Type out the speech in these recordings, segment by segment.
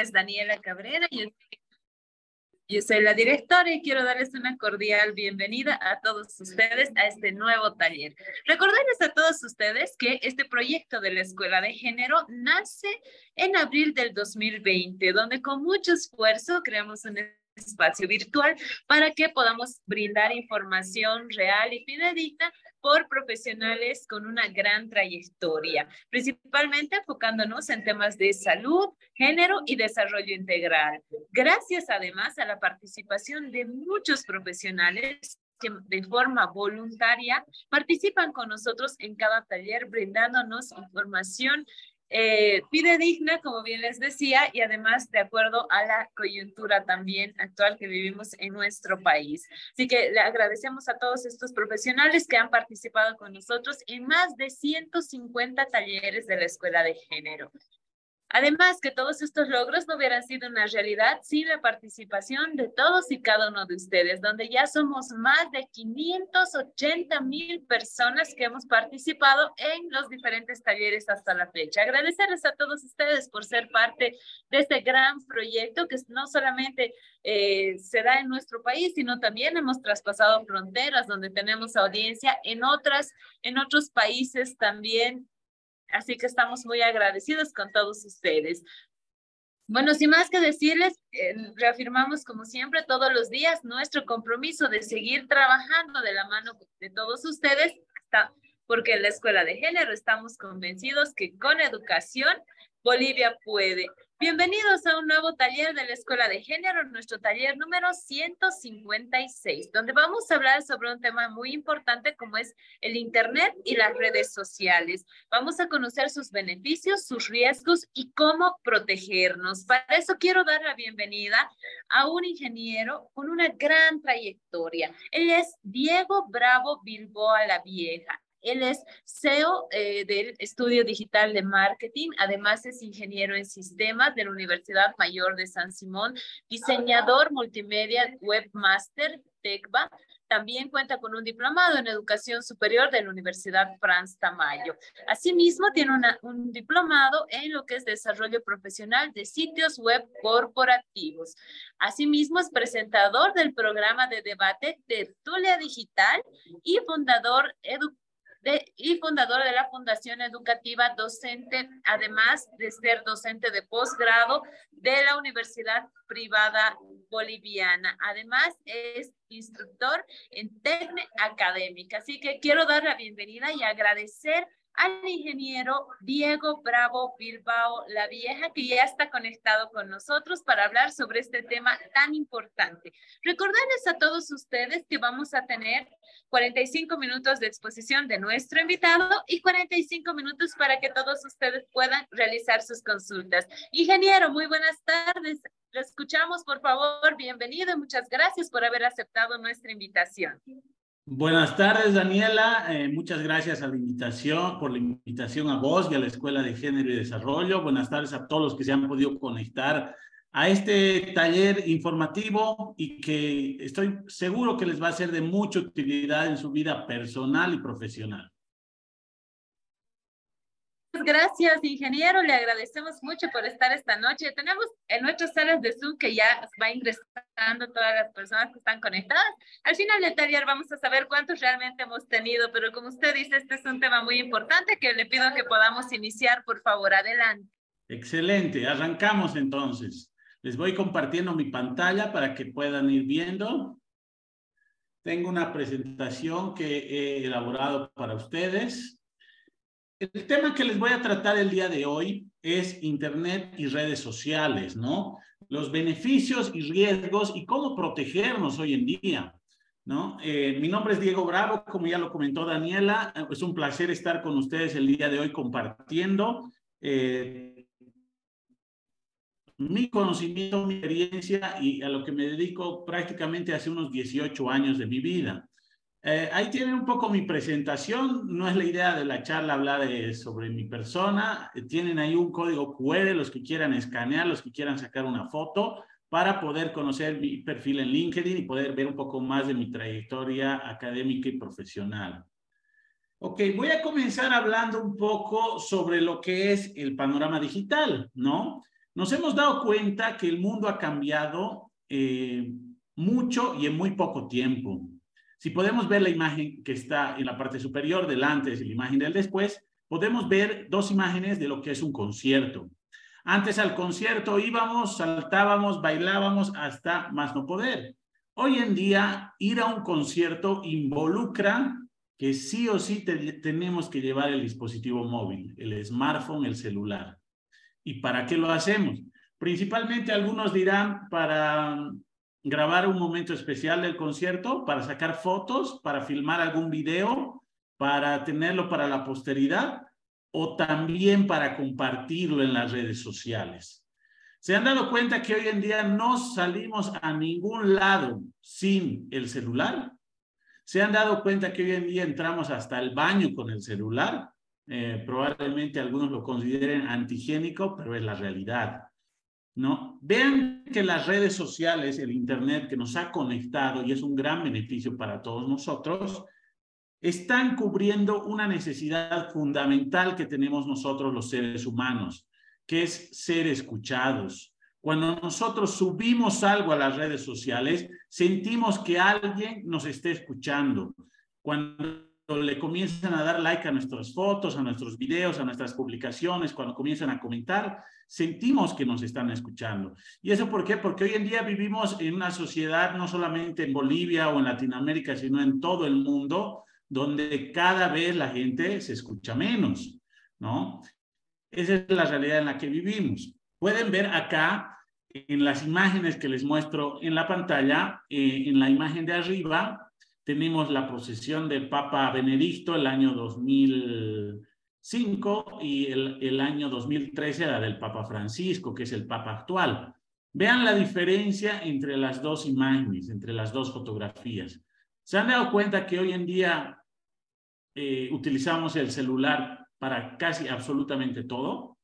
es Daniela Cabrera. Yo yo soy la directora y quiero darles una cordial bienvenida a todos ustedes a este nuevo taller. Recordarles a todos ustedes que este proyecto de la Escuela de Género nace en abril del 2020, donde con mucho esfuerzo creamos un espacio virtual para que podamos brindar información real y fidedigna por profesionales con una gran trayectoria, principalmente enfocándonos en temas de salud, género y desarrollo integral. Gracias además a la participación de muchos profesionales que de forma voluntaria participan con nosotros en cada taller brindándonos información eh, digna, como bien les decía, y además de acuerdo a la coyuntura también actual que vivimos en nuestro país. Así que le agradecemos a todos estos profesionales que han participado con nosotros en más de 150 talleres de la Escuela de Género. Además, que todos estos logros no hubieran sido una realidad sin la participación de todos y cada uno de ustedes, donde ya somos más de 580 mil personas que hemos participado en los diferentes talleres hasta la fecha. Agradecerles a todos ustedes por ser parte de este gran proyecto que no solamente eh, se da en nuestro país, sino también hemos traspasado fronteras donde tenemos audiencia en otras, en otros países también Así que estamos muy agradecidos con todos ustedes. Bueno, sin más que decirles, eh, reafirmamos como siempre todos los días nuestro compromiso de seguir trabajando de la mano de todos ustedes, porque en la Escuela de Género estamos convencidos que con educación Bolivia puede. Bienvenidos a un nuevo taller de la Escuela de Género, nuestro taller número 156, donde vamos a hablar sobre un tema muy importante como es el Internet y las redes sociales. Vamos a conocer sus beneficios, sus riesgos y cómo protegernos. Para eso quiero dar la bienvenida a un ingeniero con una gran trayectoria. Él es Diego Bravo Bilboa la Vieja. Él es CEO eh, del Estudio Digital de Marketing, además es ingeniero en sistemas de la Universidad Mayor de San Simón, diseñador multimedia webmaster TECVA, también cuenta con un diplomado en educación superior de la Universidad Franz Tamayo. Asimismo, tiene un diplomado en lo que es desarrollo profesional de sitios web corporativos. Asimismo, es presentador del programa de debate Tertulia Digital y fundador educativo y fundadora de la Fundación Educativa Docente, además de ser docente de posgrado de la Universidad Privada Boliviana. Además, es instructor en técnica académica. Así que quiero dar la bienvenida y agradecer al ingeniero Diego Bravo Bilbao La Vieja, que ya está conectado con nosotros para hablar sobre este tema tan importante. Recordarles a todos ustedes que vamos a tener 45 minutos de exposición de nuestro invitado y 45 minutos para que todos ustedes puedan realizar sus consultas. Ingeniero, muy buenas tardes. Lo escuchamos, por favor. Bienvenido muchas gracias por haber aceptado nuestra invitación. Buenas tardes, Daniela. Eh, muchas gracias a la invitación, por la invitación a vos y a la Escuela de Género y Desarrollo. Buenas tardes a todos los que se han podido conectar a este taller informativo y que estoy seguro que les va a ser de mucha utilidad en su vida personal y profesional. Gracias, ingeniero. Le agradecemos mucho por estar esta noche. Tenemos en nuestras salas de Zoom que ya va ingresando todas las personas que están conectadas. Al final del taller vamos a saber cuántos realmente hemos tenido, pero como usted dice, este es un tema muy importante que le pido que podamos iniciar. Por favor, adelante. Excelente. Arrancamos entonces. Les voy compartiendo mi pantalla para que puedan ir viendo. Tengo una presentación que he elaborado para ustedes. El tema que les voy a tratar el día de hoy es Internet y redes sociales, ¿no? Los beneficios y riesgos y cómo protegernos hoy en día, ¿no? Eh, mi nombre es Diego Bravo, como ya lo comentó Daniela, es un placer estar con ustedes el día de hoy compartiendo eh, mi conocimiento, mi experiencia y a lo que me dedico prácticamente hace unos 18 años de mi vida. Eh, ahí tienen un poco mi presentación. No es la idea de la charla hablar sobre mi persona. Tienen ahí un código QR, los que quieran escanear, los que quieran sacar una foto para poder conocer mi perfil en LinkedIn y poder ver un poco más de mi trayectoria académica y profesional. Ok, voy a comenzar hablando un poco sobre lo que es el panorama digital, ¿no? nos hemos dado cuenta que el mundo ha cambiado eh, mucho y en muy poco tiempo. Si podemos ver la imagen que está en la parte superior del antes y la imagen del después, podemos ver dos imágenes de lo que es un concierto. Antes al concierto íbamos, saltábamos, bailábamos hasta más no poder. Hoy en día ir a un concierto involucra que sí o sí tenemos que llevar el dispositivo móvil, el smartphone, el celular. ¿Y para qué lo hacemos? Principalmente algunos dirán para grabar un momento especial del concierto, para sacar fotos, para filmar algún video, para tenerlo para la posteridad o también para compartirlo en las redes sociales. ¿Se han dado cuenta que hoy en día no salimos a ningún lado sin el celular? ¿Se han dado cuenta que hoy en día entramos hasta el baño con el celular? Eh, probablemente algunos lo consideren antigénico, pero es la realidad. ¿No? Vean que las redes sociales, el Internet que nos ha conectado y es un gran beneficio para todos nosotros, están cubriendo una necesidad fundamental que tenemos nosotros los seres humanos, que es ser escuchados. Cuando nosotros subimos algo a las redes sociales, sentimos que alguien nos está escuchando. Cuando le comienzan a dar like a nuestras fotos, a nuestros videos, a nuestras publicaciones, cuando comienzan a comentar, sentimos que nos están escuchando. ¿Y eso por qué? Porque hoy en día vivimos en una sociedad, no solamente en Bolivia o en Latinoamérica, sino en todo el mundo, donde cada vez la gente se escucha menos, ¿no? Esa es la realidad en la que vivimos. Pueden ver acá en las imágenes que les muestro en la pantalla, eh, en la imagen de arriba, tenemos la procesión del Papa Benedicto el año 2005 y el, el año 2013 la del Papa Francisco, que es el Papa actual. Vean la diferencia entre las dos imágenes, entre las dos fotografías. ¿Se han dado cuenta que hoy en día eh, utilizamos el celular para casi absolutamente todo?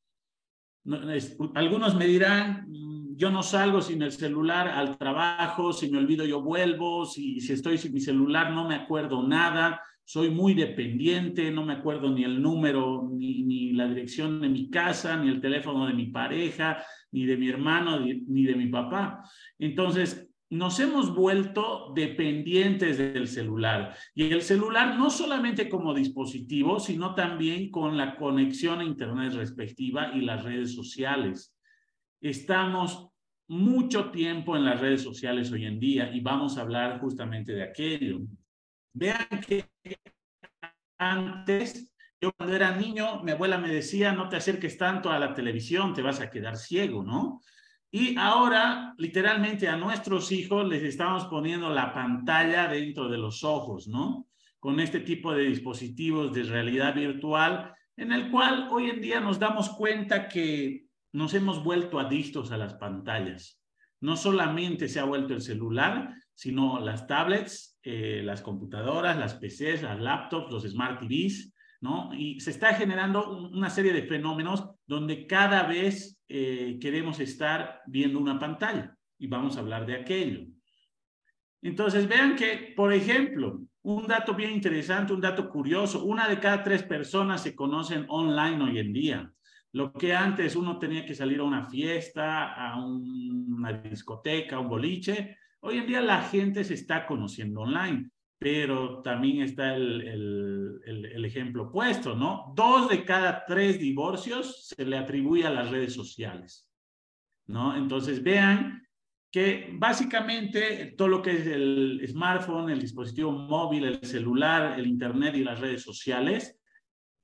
algunos me dirán, yo no salgo sin el celular al trabajo, si me olvido yo vuelvo, si, si estoy sin mi celular no me acuerdo nada, soy muy dependiente, no me acuerdo ni el número, ni, ni la dirección de mi casa, ni el teléfono de mi pareja, ni de mi hermano, ni, de mi papá. Entonces, nos hemos vuelto dependientes del celular. Y el celular no solamente como dispositivo, sino también con la conexión a Internet respectiva y las redes sociales. Estamos mucho tiempo en las redes sociales hoy en día y vamos a hablar justamente de aquello. Vean que antes, yo cuando era niño, mi abuela me decía, no te acerques tanto a la televisión, te vas a quedar ciego, ¿no? Y ahora, literalmente, a nuestros hijos les estamos poniendo la pantalla dentro de los ojos, ¿no? Con este tipo de dispositivos de realidad virtual, en el cual hoy en día nos damos cuenta que nos hemos vuelto adictos a las pantallas. No solamente se ha vuelto el celular, sino las tablets, eh, las computadoras, las PCs, las laptops, los smart TVs, ¿no? Y se está generando una serie de fenómenos donde cada vez eh, queremos estar viendo una pantalla y vamos a hablar de aquello. Entonces, vean que, por ejemplo, un dato bien interesante, un dato curioso, una de cada tres personas se conocen online hoy en día. Lo que antes uno tenía que salir a una fiesta, a una discoteca, a un boliche, hoy en día la gente se está conociendo online, pero también está el, ejemplo opuesto, ¿no? Dos de cada tres divorcios se le atribuye a las redes sociales, ¿no? Entonces vean que básicamente todo lo que es el smartphone, el dispositivo móvil, el celular, el internet y las redes sociales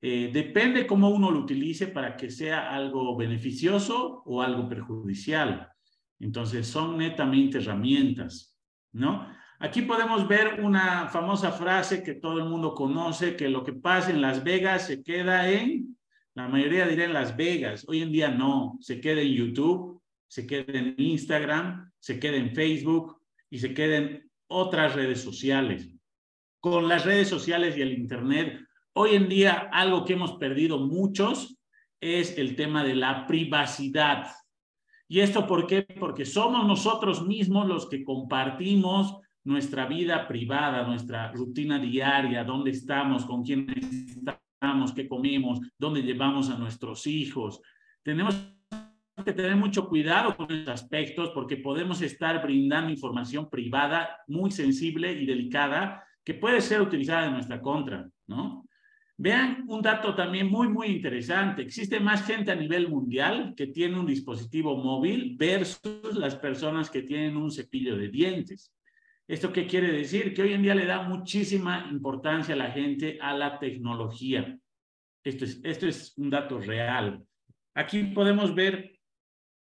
eh, depende cómo uno lo utilice para que sea algo beneficioso o algo perjudicial. Entonces, son netamente herramientas, ¿no? Aquí podemos ver una famosa frase que todo el mundo conoce, que lo que pasa en Las Vegas se queda en, la mayoría dirá en Las Vegas, hoy en día no, se queda en YouTube, se queda en Instagram, se queda en Facebook y se queda en otras redes sociales. Con las redes sociales y el Internet Hoy en día algo que hemos perdido muchos es el tema de la privacidad. ¿Y esto por qué? Porque somos nosotros mismos los que compartimos nuestra vida privada, nuestra rutina diaria, dónde estamos, con quién estamos, qué comemos, dónde llevamos a nuestros hijos. Tenemos que tener mucho cuidado con estos aspectos porque podemos estar brindando información privada muy sensible y delicada que puede ser utilizada en nuestra contra, ¿no? Vean un dato también muy, muy interesante. Existe más gente a nivel mundial que tiene un dispositivo móvil versus las personas que tienen un cepillo de dientes. ¿Esto qué quiere decir? Que hoy en día le da muchísima importancia a la gente a la tecnología. Esto es, esto es un dato real. Aquí podemos ver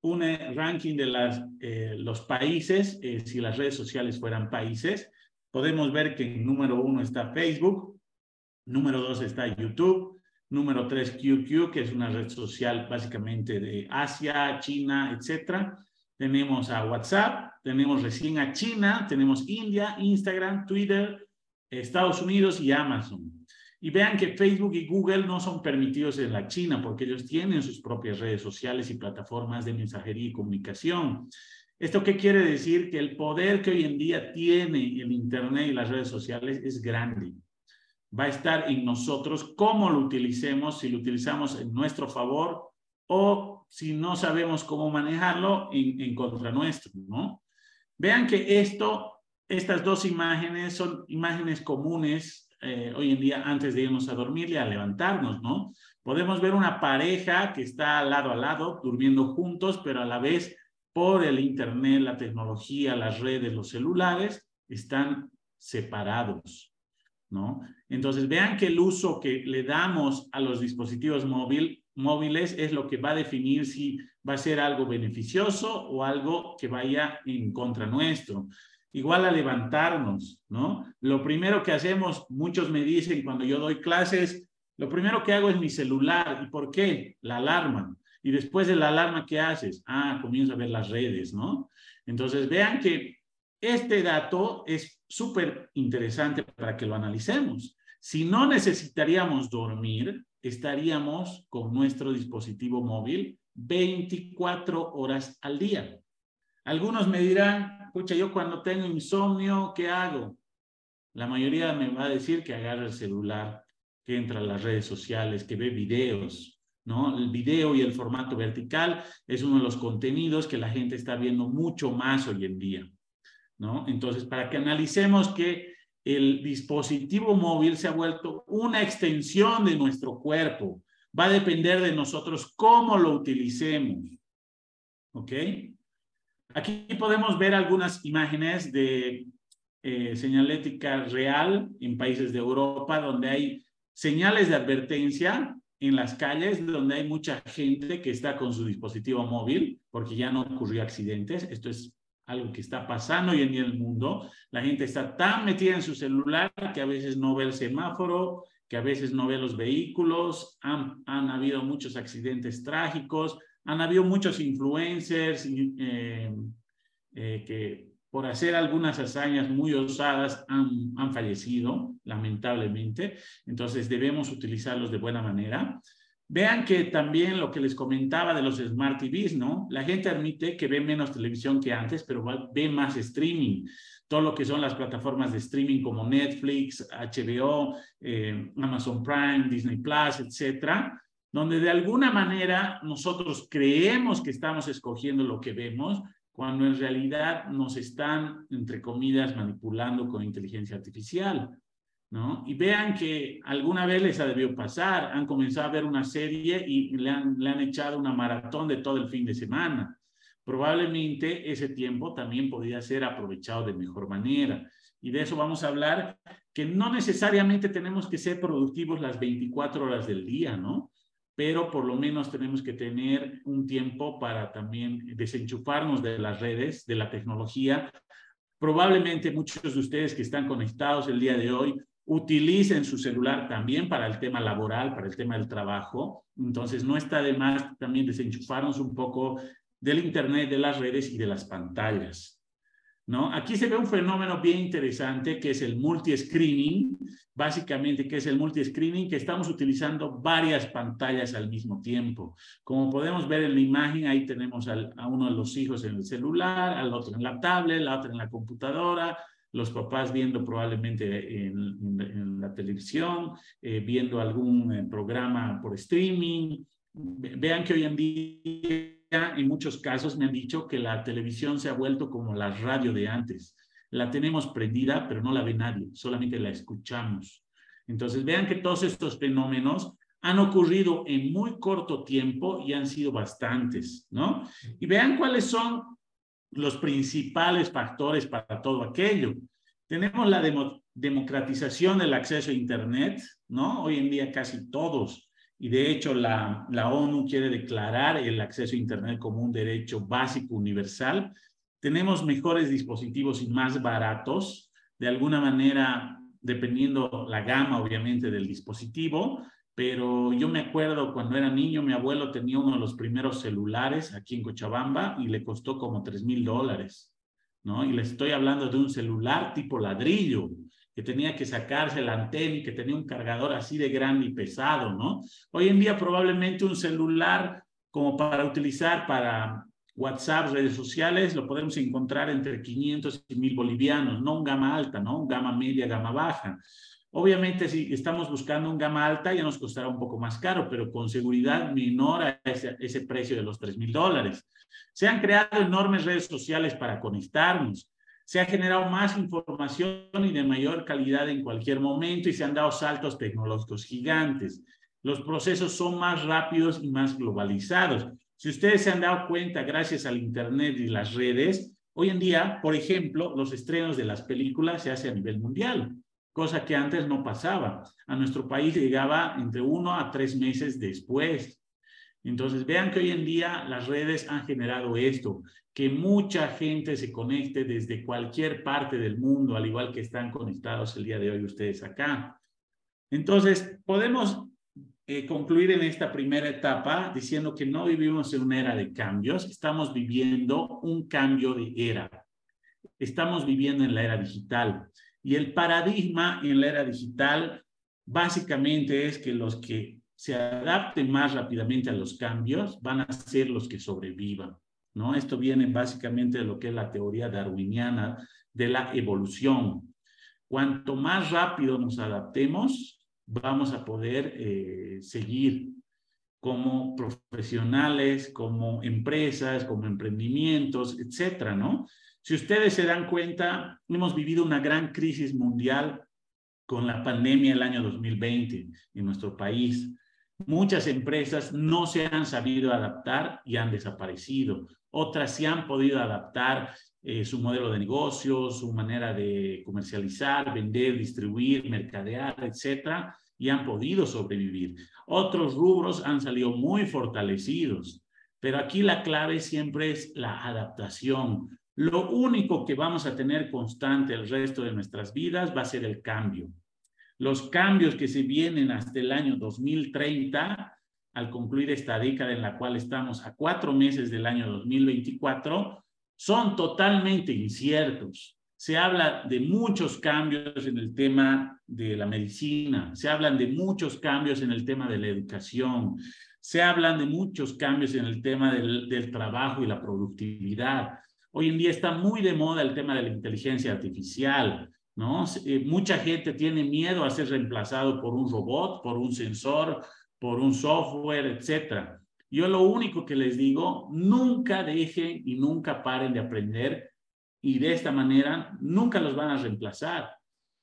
un eh, ranking de las, eh, los países, eh, si las redes sociales fueran países. Podemos ver que en número uno está Facebook, número dos está YouTube, número tres QQ, que es una red social básicamente de Asia, China, etcétera. Tenemos a WhatsApp, tenemos recién a China, tenemos India, Instagram, Twitter, Estados Unidos y Amazon. Y vean que Facebook y Google no son permitidos en la China porque ellos tienen sus propias redes sociales y plataformas de mensajería y comunicación. ¿Esto qué quiere decir? Que el poder que hoy en día tiene el Internet y las redes sociales es grande. Va a estar en nosotros cómo lo utilicemos, si lo utilizamos en nuestro favor o si no sabemos cómo manejarlo en, contra nuestro, ¿no? Vean que esto, estas dos imágenes son imágenes comunes eh, hoy en día antes de irnos a dormir y a levantarnos, ¿no? Podemos ver una pareja que está lado a lado, durmiendo juntos, pero a la vez por el Internet, la tecnología, las redes, los celulares, están separados, Entonces, vean que el uso que le damos a los dispositivos móvil, móviles es lo que va a definir si va a ser algo beneficioso o algo que vaya en contra nuestro igual a levantarnos, ¿no? Lo primero que hacemos, muchos me dicen cuando yo doy clases, lo primero que hago es mi celular. ¿Y por qué? La alarma. Y después de la alarma, ¿qué haces? Ah, comienzo a ver las redes, ¿no? Entonces, vean que este dato es súper interesante para que lo analicemos. Si no necesitaríamos dormir, estaríamos con nuestro dispositivo móvil 24 horas al día. Algunos me dirán, escucha, yo cuando tengo insomnio, ¿qué hago? La mayoría me va a decir que agarra el celular, que entra a las redes sociales, que ve videos, ¿no? El video y el formato vertical es uno de los contenidos que la gente está viendo mucho más hoy en día, ¿no? Entonces, para que analicemos que el dispositivo móvil se ha vuelto una extensión de nuestro cuerpo, va a depender de nosotros cómo lo utilicemos, ¿ok? Aquí podemos ver algunas imágenes de eh, señalética real en países de Europa donde hay señales de advertencia en las calles donde hay mucha gente que está con su dispositivo móvil porque ya no ocurrió accidentes. Esto es algo que está pasando hoy en día el mundo. La gente está tan metida en su celular que a veces no ve el semáforo, que a veces no ve los vehículos. Han, han habido muchos accidentes trágicos han habido muchos influencers eh, eh, que por hacer algunas hazañas muy osadas han, han fallecido, lamentablemente. Entonces debemos utilizarlos de buena manera. Vean que también lo que les comentaba de los Smart TVs, ¿no? La gente admite que ve menos televisión que antes, pero ve más streaming. Todo lo que son las plataformas de streaming como Netflix, HBO, eh, Amazon Prime, Disney Plus, etcétera, donde de alguna manera nosotros creemos que estamos escogiendo lo que vemos, cuando en realidad nos están, entre comillas, manipulando con inteligencia artificial. ¿No? Y vean que alguna vez les ha debido pasar, han comenzado a ver una serie y le han, le han echado una maratón de todo el fin de semana. Probablemente ese tiempo también podría ser aprovechado de mejor manera. Y de eso vamos a hablar, que no necesariamente tenemos que ser productivos las 24 horas del día, ¿no? pero por lo menos tenemos que tener un tiempo para también desenchufarnos de las redes, de la tecnología. Probablemente muchos de ustedes que están conectados el día de hoy utilicen su celular también para el tema laboral, para el tema del trabajo. Entonces, no está de más también desenchufarnos un poco del Internet, de las redes y de las pantallas. ¿no? Aquí se ve un fenómeno bien interesante que es el multi-screening, básicamente que es el multi-screening, que estamos utilizando varias pantallas al mismo tiempo. Como podemos ver en la imagen, ahí tenemos a uno de los hijos en el celular, al otro en la tablet, la otra en la computadora, los papás viendo probablemente en, la televisión, eh, viendo algún eh, programa por streaming. Vean que hoy en día en muchos casos me han dicho que la televisión se ha vuelto como la radio de antes. La tenemos prendida, pero no la ve nadie, solamente la escuchamos. Entonces, vean que todos estos fenómenos han ocurrido en muy corto tiempo y han sido bastantes, ¿no? Y vean cuáles son los principales factores para todo aquello. Tenemos la democratización del acceso a Internet, ¿no? Hoy en día casi todos, y de hecho la, la ONU quiere declarar el acceso a Internet como un derecho básico universal. Tenemos mejores dispositivos y más baratos, de alguna manera, dependiendo la gama, obviamente, del dispositivo, pero yo me acuerdo cuando era niño, mi abuelo tenía uno de los primeros celulares aquí en Cochabamba y le costó como tres mil dólares, ¿no? Y le estoy hablando de un celular tipo ladrillo, que tenía que sacarse la antena y que tenía un cargador así de grande y pesado, ¿no? Hoy en día probablemente un celular como para utilizar para WhatsApp, redes sociales, lo podemos encontrar entre 500 y 1000 bolivianos, no un gama alta, ¿no? Un gama media, gama baja. Obviamente, si estamos buscando un gama alta, ya nos costará un poco más caro, pero con seguridad menor a ese, precio de los 3 mil dólares. Se han creado enormes redes sociales para conectarnos. Se ha generado más información y de mayor calidad en cualquier momento y se han dado saltos tecnológicos gigantes. Los procesos son más rápidos y más globalizados. Si ustedes se han dado cuenta, gracias al Internet y las redes, hoy en día, por ejemplo, los estrenos de las películas se hacen a nivel mundial cosa que antes no pasaba. A nuestro país llegaba entre uno a tres meses después. Entonces, vean que hoy en día las redes han generado esto, que mucha gente se conecte desde cualquier parte del mundo, al igual que están conectados el día de hoy ustedes acá. Entonces, podemos eh, concluir en esta primera etapa diciendo que no vivimos en una era de cambios, estamos viviendo un cambio de era. Estamos viviendo en la era digital. Y el paradigma en la era digital básicamente es que los que se adapten más rápidamente a los cambios van a ser los que sobrevivan. ¿no? Esto viene básicamente de lo que es la teoría darwiniana de la evolución. Cuanto más rápido nos adaptemos, vamos a poder eh, seguir como profesionales, como empresas, como emprendimientos, etcétera, ¿no? Si ustedes se dan cuenta, hemos vivido una gran crisis mundial con la pandemia el año 2020 en nuestro país. Muchas empresas no se han sabido adaptar y han desaparecido. Otras sí han podido adaptar eh, su modelo de negocio, su manera de comercializar, vender, distribuir, mercadear, etcétera, y han podido sobrevivir. Otros rubros han salido muy fortalecidos, pero aquí la clave siempre es la adaptación, lo único que vamos a tener constante el resto de nuestras vidas va a ser el cambio. Los cambios que se vienen hasta el año 2030, al concluir esta década en la cual estamos a cuatro meses del año 2024, son totalmente inciertos. Se habla de muchos cambios en el tema de la medicina, se hablan de muchos cambios en el tema de la educación, se hablan de muchos cambios en el tema del, del trabajo y la productividad Hoy en día está muy de moda el tema de la inteligencia artificial, ¿no? Eh, mucha gente tiene miedo a ser reemplazado por un robot, por un sensor, por un software, etcétera. Yo lo único que les digo, nunca dejen y nunca paren de aprender y de esta manera nunca los van a reemplazar.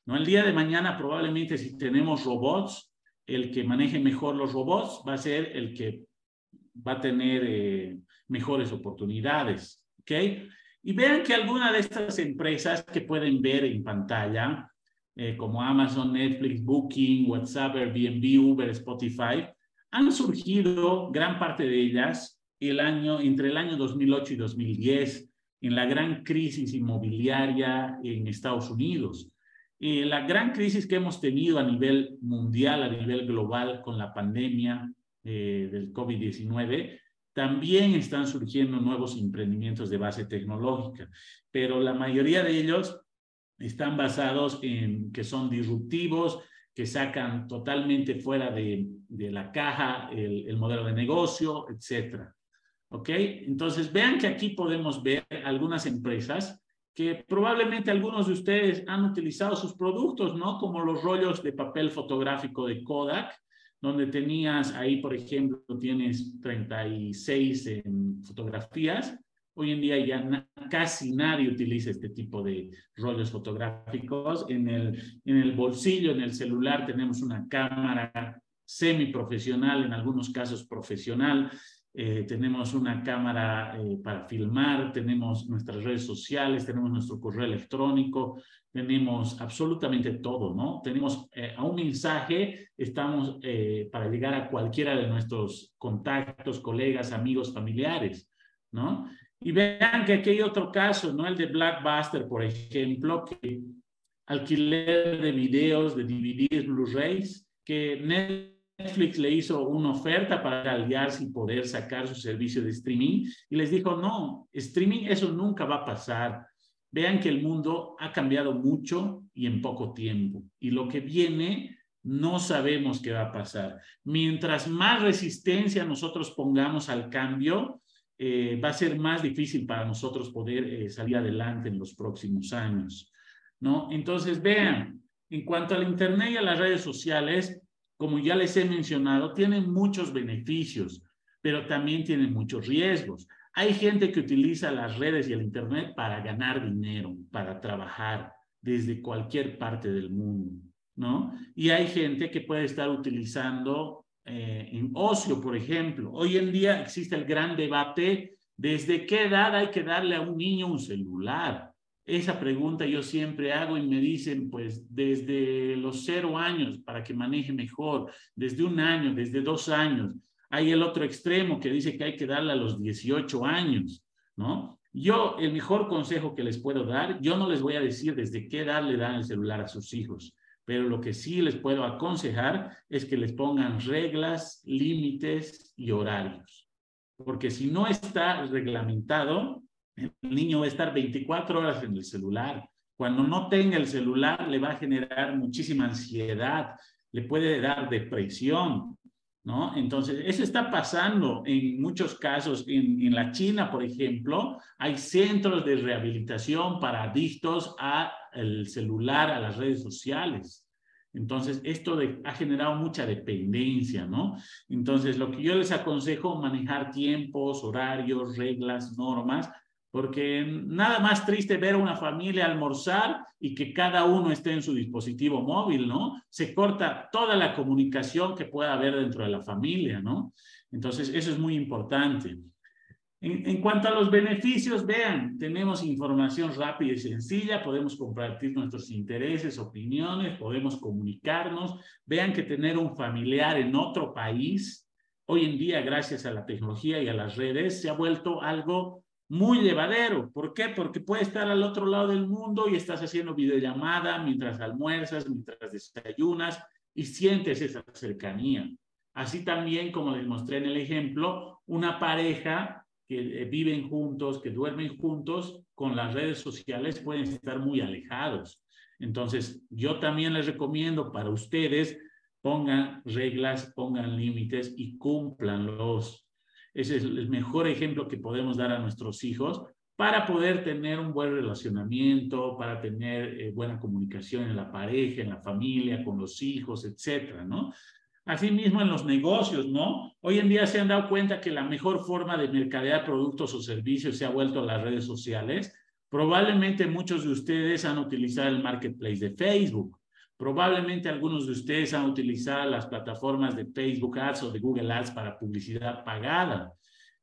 ¿no? El día de mañana probablemente si tenemos robots, el que maneje mejor los robots va a ser el que va a tener eh, mejores oportunidades. ¿ok? Y vean que algunas de estas empresas que pueden ver en pantalla, eh, como Amazon, Netflix, Booking, WhatsApp, Airbnb, Uber, Spotify, han surgido gran parte de ellas el año, entre el año 2008 y 2010 en la gran crisis inmobiliaria en Estados Unidos. Eh, la gran crisis que hemos tenido a nivel mundial, a nivel global con la pandemia eh, del COVID-19, también están surgiendo nuevos emprendimientos de base tecnológica, pero la mayoría de ellos están basados en que son disruptivos, que sacan totalmente fuera de, la caja el, el, modelo de negocio, etcétera. ¿Ok? Entonces, vean que aquí podemos ver algunas empresas que probablemente algunos de ustedes han utilizado sus productos, ¿no? Como los rollos de papel fotográfico de Kodak, donde tenías ahí, por ejemplo, tienes 36 fotografías, hoy en día ya casi nadie utiliza este tipo de rollos fotográficos. En el, en el bolsillo, en el celular, tenemos una cámara semiprofesional, en algunos casos profesional, eh, tenemos una cámara eh, para filmar, tenemos nuestras redes sociales, tenemos nuestro correo electrónico, tenemos absolutamente todo, ¿no? Tenemos eh, a un mensaje, estamos para llegar a cualquiera de nuestros contactos, colegas, amigos, familiares, ¿no? Y vean que aquí hay otro caso, ¿no? El de Blackbuster, por ejemplo, que alquiler de videos, de DVDs, Blu-rays, que Netflix le hizo una oferta para aliarse y poder sacar su servicio de streaming y les dijo, no, streaming eso nunca va a pasar. Vean que el mundo ha cambiado mucho y en poco tiempo. Y lo que viene, no sabemos qué va a pasar. Mientras más resistencia nosotros pongamos al cambio, eh, va a ser más difícil para nosotros poder eh, salir adelante en los próximos años. ¿no? Entonces, vean, en cuanto al Internet y a las redes sociales, como ya les he mencionado, tienen muchos beneficios, pero también tienen muchos riesgos. Hay gente que utiliza las redes y el Internet para ganar dinero, para trabajar desde cualquier parte del mundo, ¿no? Y hay gente que puede estar utilizando eh, en ocio, por ejemplo. Hoy en día existe el gran debate, ¿desde qué edad hay que darle a un niño un celular? Esa pregunta yo siempre hago y me dicen, pues, desde los cero años para que maneje mejor, desde un año, desde dos años. Hay el otro extremo que dice que hay que darle a los 18 años, ¿no? Yo, el mejor consejo que les puedo dar, yo no les voy a decir desde qué edad le dan el celular a sus hijos, pero lo que sí les puedo aconsejar es que les pongan reglas, límites y horarios. Porque si no está reglamentado, el niño va a estar 24 horas en el celular. Cuando no tenga el celular, le va a generar muchísima ansiedad, le puede dar depresión, ¿no? Entonces, eso está pasando en muchos casos. En, la China, por ejemplo, hay centros de rehabilitación para adictos al celular, a las redes sociales. Entonces, esto ha generado mucha dependencia, ¿no? Entonces, lo que yo les aconsejo, manejar tiempos, horarios, reglas, normas, porque nada más triste ver a una familia almorzar y que cada uno esté en su dispositivo móvil, ¿no? Se corta toda la comunicación que pueda haber dentro de la familia, ¿no? Entonces, eso es muy importante. En, cuanto a los beneficios, vean, tenemos información rápida y sencilla, podemos compartir nuestros intereses, opiniones, podemos comunicarnos. Vean que tener un familiar en otro país, hoy en día, gracias a la tecnología y a las redes, se ha vuelto algo muy llevadero. ¿Por qué? Porque puede estar al otro lado del mundo y estás haciendo videollamada mientras almuerzas, mientras desayunas y sientes esa cercanía. Así también, como les mostré en el ejemplo, una pareja que eh, viven juntos, que duermen juntos, con las redes sociales pueden estar muy alejados. Entonces, yo también les recomiendo para ustedes, pongan reglas, pongan límites y cúmplanlos. Ese es el mejor ejemplo que podemos dar a nuestros hijos para poder tener un buen relacionamiento, para tener eh, buena comunicación en la pareja, en la familia, con los hijos, etcétera, ¿no? Asimismo, en los negocios, ¿no? Hoy en día se han dado cuenta que la mejor forma de mercadear productos o servicios se ha vuelto a las redes sociales. Probablemente muchos de ustedes han utilizado el marketplace de Facebook. Probablemente algunos de ustedes han utilizado las plataformas de Facebook Ads o de Google Ads para publicidad pagada.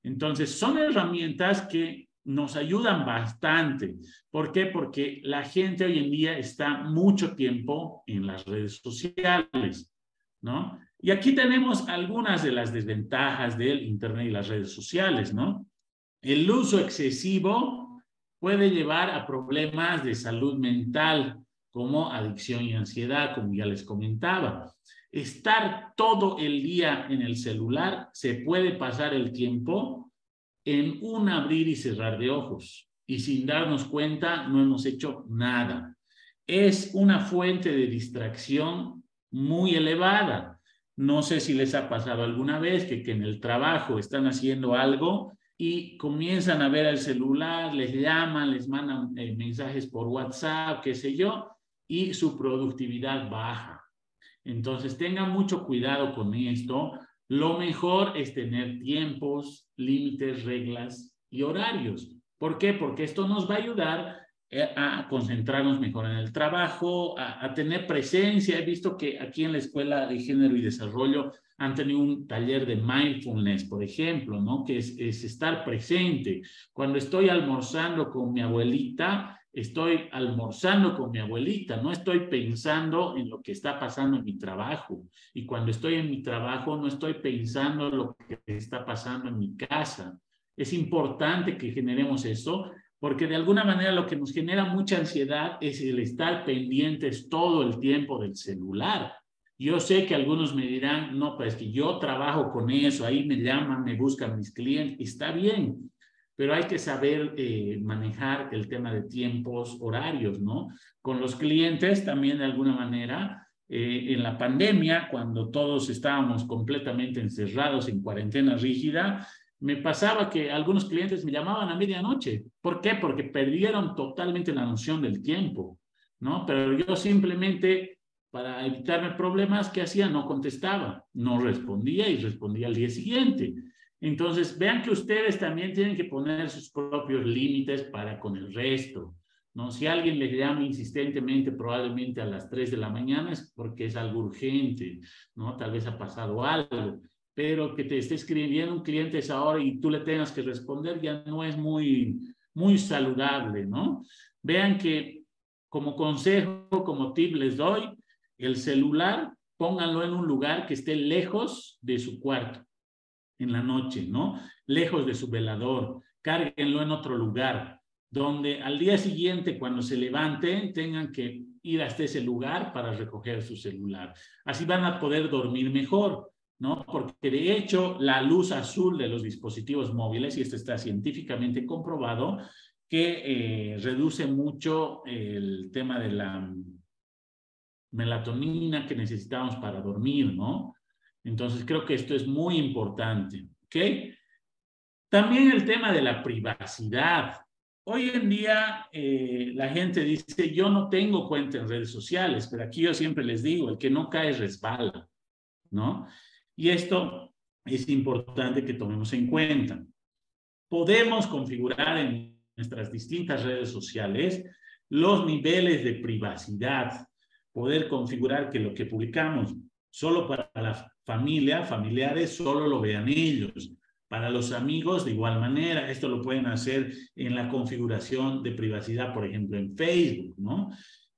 Entonces, son herramientas que nos ayudan bastante. ¿Por qué? Porque la gente hoy en día está mucho tiempo en las redes sociales, ¿no? Y aquí tenemos algunas de las desventajas del Internet y las redes sociales, ¿no? El uso excesivo puede llevar a problemas de salud mental, como adicción y ansiedad, como ya les comentaba. Estar todo el día en el celular, se puede pasar el tiempo en un abrir y cerrar de ojos y sin darnos cuenta no hemos hecho nada. Es una fuente de distracción muy elevada. No sé si les ha pasado alguna vez que, en el trabajo están haciendo algo y comienzan a ver el celular, les llaman, les mandan eh, mensajes por WhatsApp, qué sé yo, y su productividad baja. Entonces, tengan mucho cuidado con esto. Lo mejor es tener tiempos, límites, reglas y horarios. ¿Por qué? Porque esto nos va a ayudar eh, a concentrarnos mejor en el trabajo, a, tener presencia. He visto que aquí en la Escuela de Género y Desarrollo han tenido un taller de mindfulness, por ejemplo, ¿no? Que es, es estar presente. Cuando estoy almorzando con mi abuelita, estoy almorzando con mi abuelita, no estoy pensando en lo que está pasando en mi trabajo. Y cuando estoy en mi trabajo, no estoy pensando en lo que está pasando en mi casa. Es importante que generemos eso, porque de alguna manera lo que nos genera mucha ansiedad es el estar pendientes todo el tiempo del celular. Yo sé que algunos me dirán, no, pues que yo trabajo con eso, ahí me llaman, me buscan mis clientes, está bien, pero hay que saber eh, manejar el tema de tiempos, horarios, ¿no? Con los clientes también de alguna manera, eh, en la pandemia, cuando todos estábamos completamente encerrados en cuarentena rígida, me pasaba que algunos clientes me llamaban a medianoche. ¿Por qué? Porque perdieron totalmente la noción del tiempo, ¿no? Pero yo simplemente, para evitarme problemas, ¿qué hacía? No contestaba, no respondía y respondía al día siguiente. Entonces, vean que ustedes también tienen que poner sus propios límites para con el resto. ¿no? Si alguien le llama insistentemente, probablemente a las 3 de la mañana, es porque es algo urgente, ¿no? Tal vez ha pasado algo, pero que te esté escribiendo un cliente esa hora y tú le tengas que responder ya no es muy, muy saludable, ¿no? Vean que como consejo, como tip les doy, el celular, pónganlo en un lugar que esté lejos de su cuarto en la noche, ¿no? Lejos de su velador, cárguenlo en otro lugar, donde al día siguiente, cuando se levanten, tengan que ir hasta ese lugar para recoger su celular. Así van a poder dormir mejor, ¿no? Porque de hecho, la luz azul de los dispositivos móviles, y esto está científicamente comprobado, que eh, reduce mucho el tema de la melatonina que necesitamos para dormir, ¿no? Entonces, creo que esto es muy importante. ¿Ok? También el tema de la privacidad. Hoy en día eh, la gente dice, yo no tengo cuenta en redes sociales, pero aquí yo siempre les digo, el que no cae resbala, ¿no? Y esto es importante que tomemos en cuenta. Podemos configurar en nuestras distintas redes sociales los niveles de privacidad, poder configurar que lo que publicamos solo para la familia, familiares, solo lo vean ellos. Para los amigos, de igual manera, esto lo pueden hacer en la configuración de privacidad, por ejemplo, en Facebook, ¿no?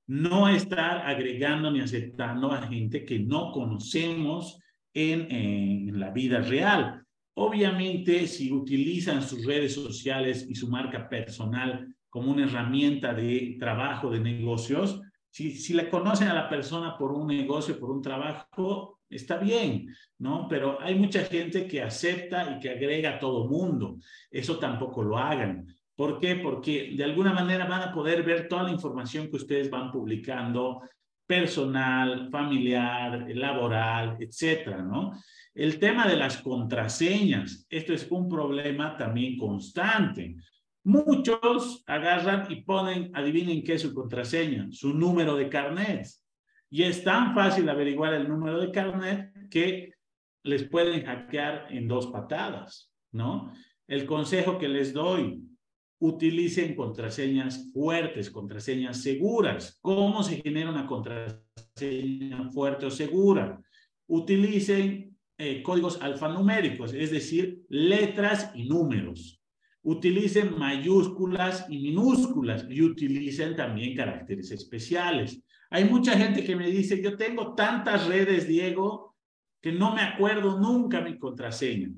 No estar agregando ni aceptando a gente que no conocemos en, en la vida real. Obviamente, si utilizan sus redes sociales y su marca personal como una herramienta de trabajo, de negocios, si, si le conocen a la persona por un negocio, por un trabajo, está bien, ¿no? Pero hay mucha gente que acepta y que agrega a todo mundo. Eso tampoco lo hagan. ¿Por qué? Porque de alguna manera van a poder ver toda la información que ustedes van publicando, personal, familiar, laboral, etcétera, ¿no? El tema de las contraseñas, esto es un problema también constante. Muchos agarran y ponen, adivinen qué es su contraseña, su número de carnet. Y es tan fácil averiguar el número de carnet que les pueden hackear en dos patadas, ¿no? El consejo que les doy, utilicen contraseñas fuertes, contraseñas seguras. ¿Cómo se genera una contraseña fuerte o segura? Utilicen eh, códigos alfanuméricos, es decir, letras y números utilicen mayúsculas y minúsculas y utilicen también caracteres especiales. Hay mucha gente que me dice, yo tengo tantas redes, Diego, que no me acuerdo nunca mi contraseña.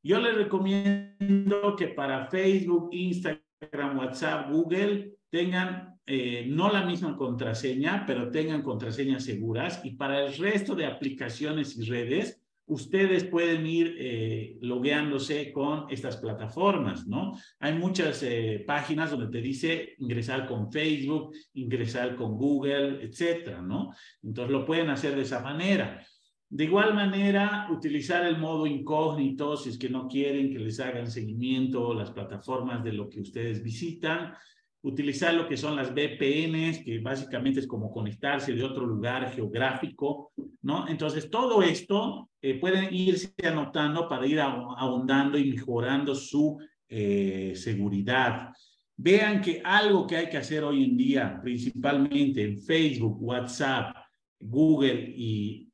Yo les recomiendo que para Facebook, Instagram, WhatsApp, Google tengan eh, no la misma contraseña, pero tengan contraseñas seguras. Y para el resto de aplicaciones y redes, ustedes pueden ir eh, logueándose con estas plataformas, ¿no? Hay muchas eh, páginas donde te dice ingresar con Facebook, ingresar con Google, etcétera, ¿no? Entonces lo pueden hacer de esa manera. De igual manera, utilizar el modo incógnito si es que no quieren que les hagan seguimiento las plataformas de lo que ustedes visitan. Utilizar lo que son las VPNs, que básicamente es como conectarse de otro lugar geográfico, ¿no? Entonces, todo esto eh, pueden irse anotando para ir ahondando y mejorando su eh, seguridad. Vean que algo que hay que hacer hoy en día, principalmente en Facebook, WhatsApp, Google y,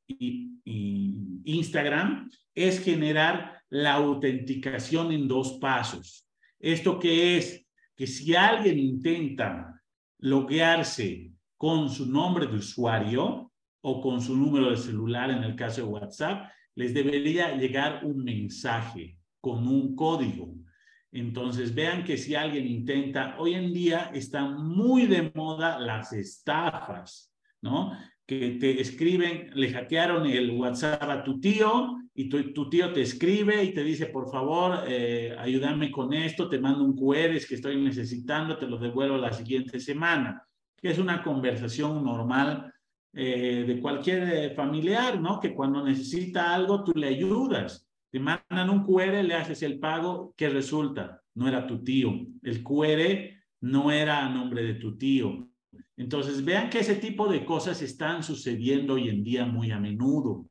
Instagram, es generar la autenticación en dos pasos. ¿Esto qué es? Que si alguien intenta loguearse con su nombre de usuario o con su número de celular, en el caso de WhatsApp, les debería llegar un mensaje con un código. Entonces, vean que si alguien intenta, hoy en día están muy de moda las estafas, ¿no? Que te escriben, le hackearon el WhatsApp a tu tío y tu, tío te escribe y te dice, por favor, eh, ayúdame con esto, te mando un QR que estoy necesitando, te lo devuelvo la siguiente semana, es una conversación normal eh, de cualquier eh, familiar, ¿no? Que cuando necesita algo, tú le ayudas. Te mandan un QR, le haces el pago, ¿qué resulta? No era tu tío. El QR no era a nombre de tu tío. Entonces, vean que ese tipo de cosas están sucediendo hoy en día muy a menudo.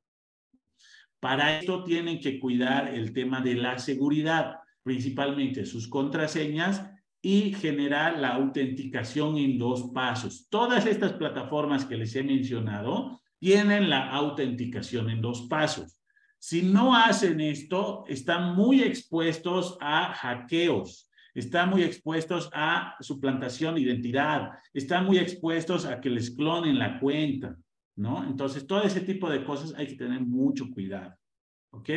Para esto tienen que cuidar el tema de la seguridad, principalmente sus contraseñas y generar la autenticación en dos pasos. Todas estas plataformas que les he mencionado tienen la autenticación en dos pasos. Si no hacen esto, están muy expuestos a hackeos, están muy expuestos a suplantación de identidad, están muy expuestos a que les clonen la cuenta. ¿no? Entonces, todo ese tipo de cosas hay que tener mucho cuidado, ¿ok?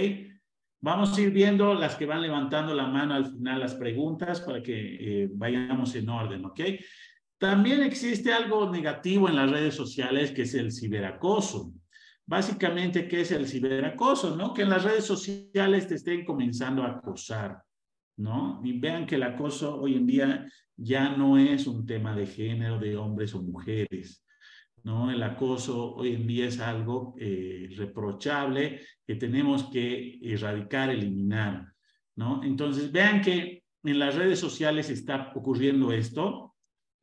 Vamos a ir viendo las que van levantando la mano al final las preguntas para que eh, vayamos en orden, ¿ok? También existe algo negativo en las redes sociales que es el ciberacoso. Básicamente, ¿qué es el ciberacoso? ¿No? Que en las redes sociales te estén comenzando a acosar, ¿no? Y vean que el acoso hoy en día ya no es un tema de género, de hombres o mujeres. ¿no? El acoso hoy en día es algo eh, reprochable que tenemos que erradicar, eliminar, ¿no? Entonces, vean que en las redes sociales está ocurriendo esto.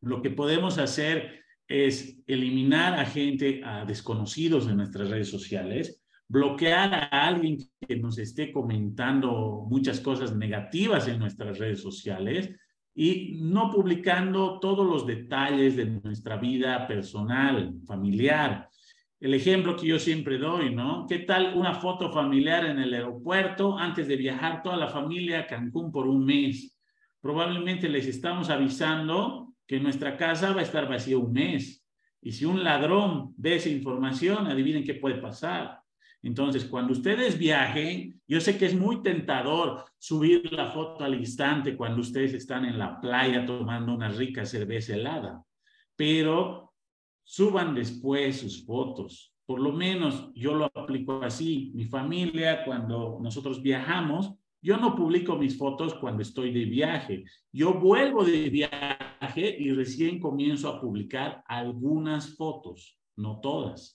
Lo que podemos hacer es eliminar a gente, a desconocidos en nuestras redes sociales, bloquear a alguien que nos esté comentando muchas cosas negativas en nuestras redes sociales, y no publicando todos los detalles de nuestra vida personal, familiar. El ejemplo que yo siempre doy, ¿no? ¿Qué tal una foto familiar en el aeropuerto antes de viajar toda la familia a Cancún por un mes? Probablemente les estamos avisando que nuestra casa va a estar vacía un mes. Y si un ladrón ve esa información, adivinen qué puede pasar. Entonces, cuando ustedes viajen, yo sé que es muy tentador subir la foto al instante cuando ustedes están en la playa tomando una rica cerveza helada, pero suban después sus fotos. Por lo menos yo lo aplico así. Mi familia, cuando nosotros viajamos, yo no publico mis fotos cuando estoy de viaje. Yo vuelvo de viaje y recién comienzo a publicar algunas fotos, no todas.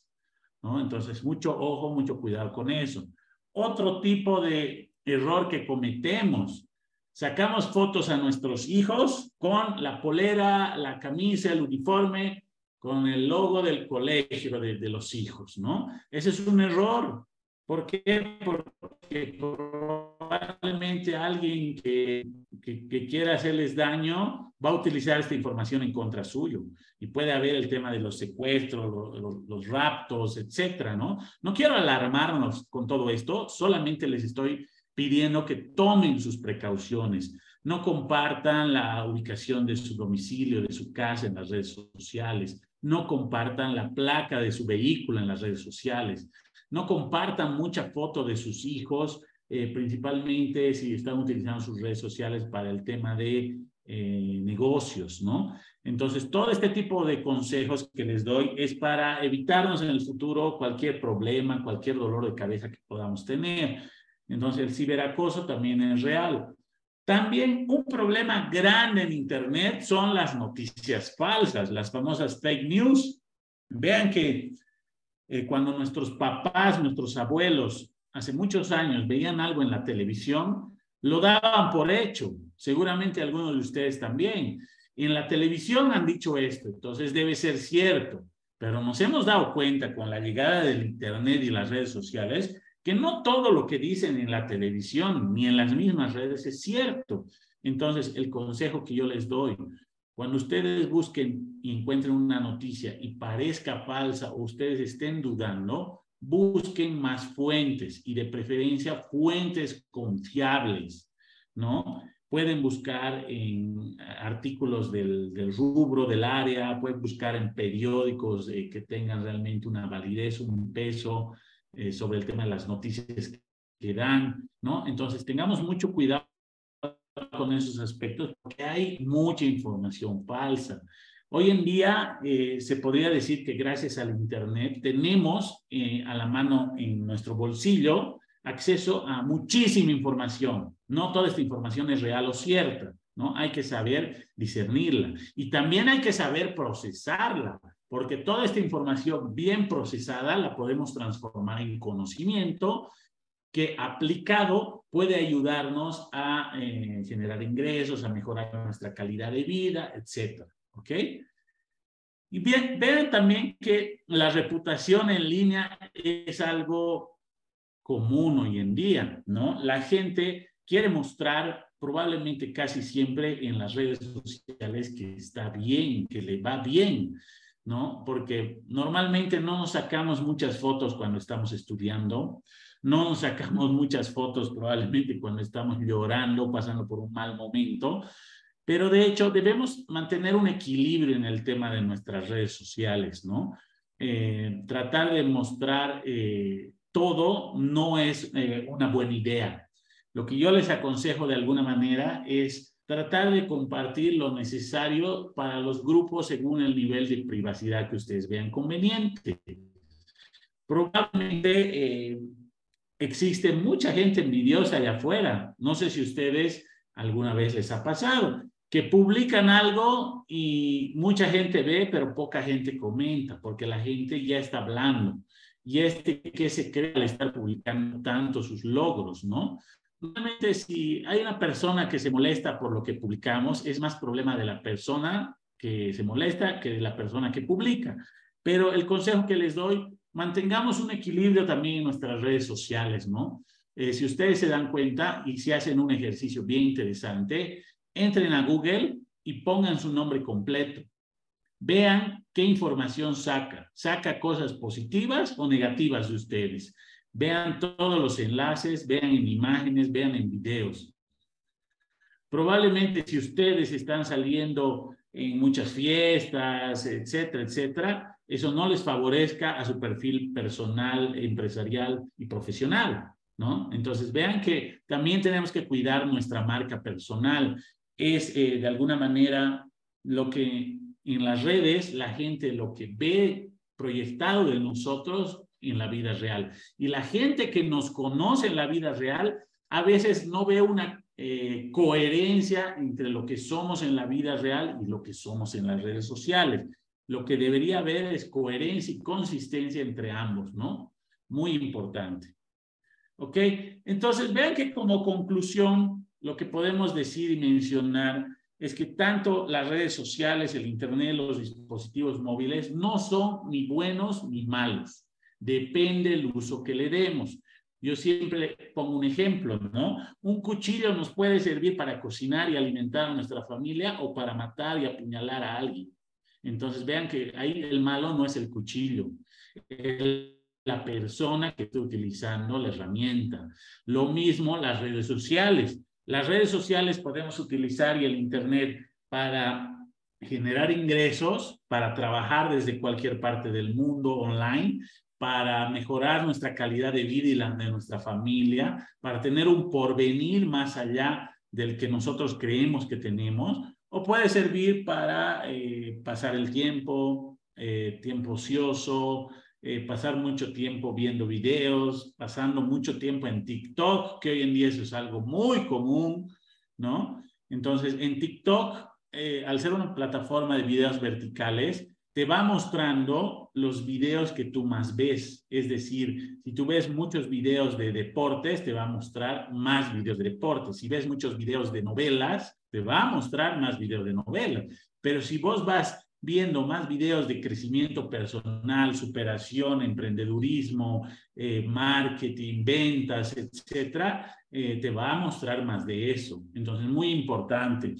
¿No? Entonces, mucho ojo, mucho cuidado con eso. Otro tipo de error que cometemos, sacamos fotos a nuestros hijos con la polera, la camisa, el uniforme, con el logo del colegio de, los hijos, ¿no? Ese es un error. ¿Por qué? Porque probablemente alguien que, que, quiera hacerles daño va a utilizar esta información en contra suyo. Y puede haber el tema de los secuestros, los, los, raptos, etcétera, ¿no? No quiero alarmarnos con todo esto, solamente les estoy pidiendo que tomen sus precauciones. No compartan la ubicación de su domicilio, de su casa en las redes sociales. No compartan la placa de su vehículo en las redes sociales no compartan mucha foto de sus hijos, eh, principalmente si están utilizando sus redes sociales para el tema de eh, negocios, ¿no? Entonces, todo este tipo de consejos que les doy es para evitarnos en el futuro cualquier problema, cualquier dolor de cabeza que podamos tener. Entonces, el ciberacoso también es real. También un problema grande en Internet son las noticias falsas, las famosas fake news. Vean que eh, cuando nuestros papás, nuestros abuelos, hace muchos años veían algo en la televisión, lo daban por hecho. Seguramente algunos de ustedes también. en la televisión han dicho esto, entonces debe ser cierto, pero nos hemos dado cuenta con la llegada del Internet y las redes sociales que no todo lo que dicen en la televisión ni en las mismas redes es cierto. Entonces, el consejo que yo les doy, cuando ustedes busquen y encuentren una noticia y parezca falsa o ustedes estén dudando, busquen más fuentes y de preferencia fuentes confiables, ¿no? Pueden buscar en artículos del, rubro, del área, pueden buscar en periódicos eh, que tengan realmente una validez, un peso eh, sobre el tema de las noticias que dan, ¿no? Entonces, tengamos mucho cuidado con esos aspectos porque hay mucha información falsa. Hoy en día eh, se podría decir que gracias al Internet tenemos a la mano en nuestro bolsillo acceso a muchísima información. No toda esta información es real o cierta, ¿no? Hay que saber discernirla y también hay que saber procesarla, porque toda esta información bien procesada la podemos transformar en conocimiento que aplicado puede ayudarnos a eh, generar ingresos, a mejorar nuestra calidad de vida, etcétera, ¿ok? Y bien, vean también que la reputación en línea es algo común hoy en día, ¿no? La gente quiere mostrar probablemente casi siempre en las redes sociales que está bien, que le va bien, ¿no? Porque normalmente no nos sacamos muchas fotos cuando estamos estudiando, no nos sacamos muchas fotos probablemente cuando estamos llorando, pasando por un mal momento, pero de hecho debemos mantener un equilibrio en el tema de nuestras redes sociales, ¿no? Eh, tratar de mostrar eh, todo no es eh, una buena idea. Lo que yo les aconsejo de alguna manera es tratar de compartir lo necesario para los grupos según el nivel de privacidad que ustedes vean conveniente. Probablemente existe mucha gente envidiosa allá afuera. No sé si ustedes alguna vez les ha pasado que publican algo y mucha gente ve, pero poca gente comenta, porque la gente ya está hablando y este que se cree al estar publicando tanto sus logros, ¿no? Normalmente si hay una persona que se molesta por lo que publicamos, es más problema de la persona que se molesta que de la persona que publica. Pero el consejo que les doy, mantengamos un equilibrio también en nuestras redes sociales, ¿no? Eh, si ustedes se dan cuenta y si hacen un ejercicio bien interesante, entren a Google y pongan su nombre completo. Vean qué información saca. Saca cosas positivas o negativas de ustedes. Vean todos los enlaces, vean en imágenes, vean en videos. Probablemente si ustedes están saliendo en muchas fiestas, etcétera, etcétera, eso no les favorezca a su perfil personal, empresarial y profesional, ¿no? Entonces vean que también tenemos que cuidar nuestra marca personal. Es eh, de alguna manera lo que en las redes la gente lo que ve proyectado de nosotros en la vida real. Y la gente que nos conoce en la vida real a veces no ve una eh, coherencia entre lo que somos en la vida real y lo que somos en las redes sociales. Lo que debería haber es coherencia y consistencia entre ambos, ¿no? Muy importante. ¿Ok? Entonces, vean que como conclusión, lo que podemos decir y mencionar es que tanto las redes sociales, el Internet, los dispositivos móviles no son ni buenos ni malos. Depende el uso que le demos. Yo siempre pongo un ejemplo, ¿no? Un cuchillo nos puede servir para cocinar y alimentar a nuestra familia o para matar y apuñalar a alguien. Entonces vean que ahí el malo no es el cuchillo, es la persona que está utilizando la herramienta. Lo mismo las redes sociales. Las redes sociales podemos utilizar y el Internet para generar ingresos, para trabajar desde cualquier parte del mundo online, para mejorar nuestra calidad de vida y la de nuestra familia, para tener un porvenir más allá del que nosotros creemos que tenemos, o puede servir para eh, pasar el tiempo, eh, tiempo ocioso, eh, pasar mucho tiempo viendo videos, pasando mucho tiempo en TikTok, que hoy en día eso es algo muy común, ¿no? Entonces, en TikTok, al ser una plataforma de videos verticales, te va mostrando los videos que tú más ves. Es decir, si tú ves muchos videos de deportes, te va a mostrar más videos de deportes. Si ves muchos videos de novelas, te va a mostrar más videos de novela. Pero si vos vas viendo más videos de crecimiento personal, superación, emprendedurismo, eh, marketing, ventas, etcétera, eh, te va a mostrar más de eso. Entonces, muy importante.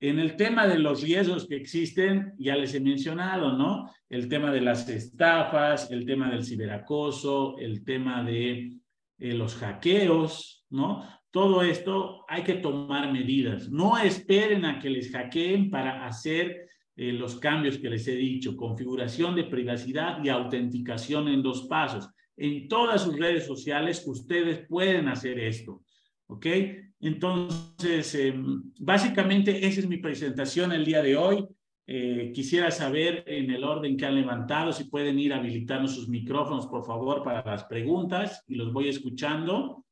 En el tema de los riesgos que existen, ya les he mencionado, ¿no? El tema de las estafas, el tema del ciberacoso, el tema de eh, los hackeos, ¿no? Todo esto hay que tomar medidas. No esperen a que les hackeen para hacer eh, los cambios que les he dicho, configuración de privacidad y autenticación en dos pasos. En todas sus redes sociales ustedes pueden hacer esto. ¿Ok? Entonces, em, básicamente esa es mi presentación el día de hoy. Eh, quisiera saber en el orden que han levantado, si pueden ir habilitando sus micrófonos, por favor, para las preguntas y los voy escuchando.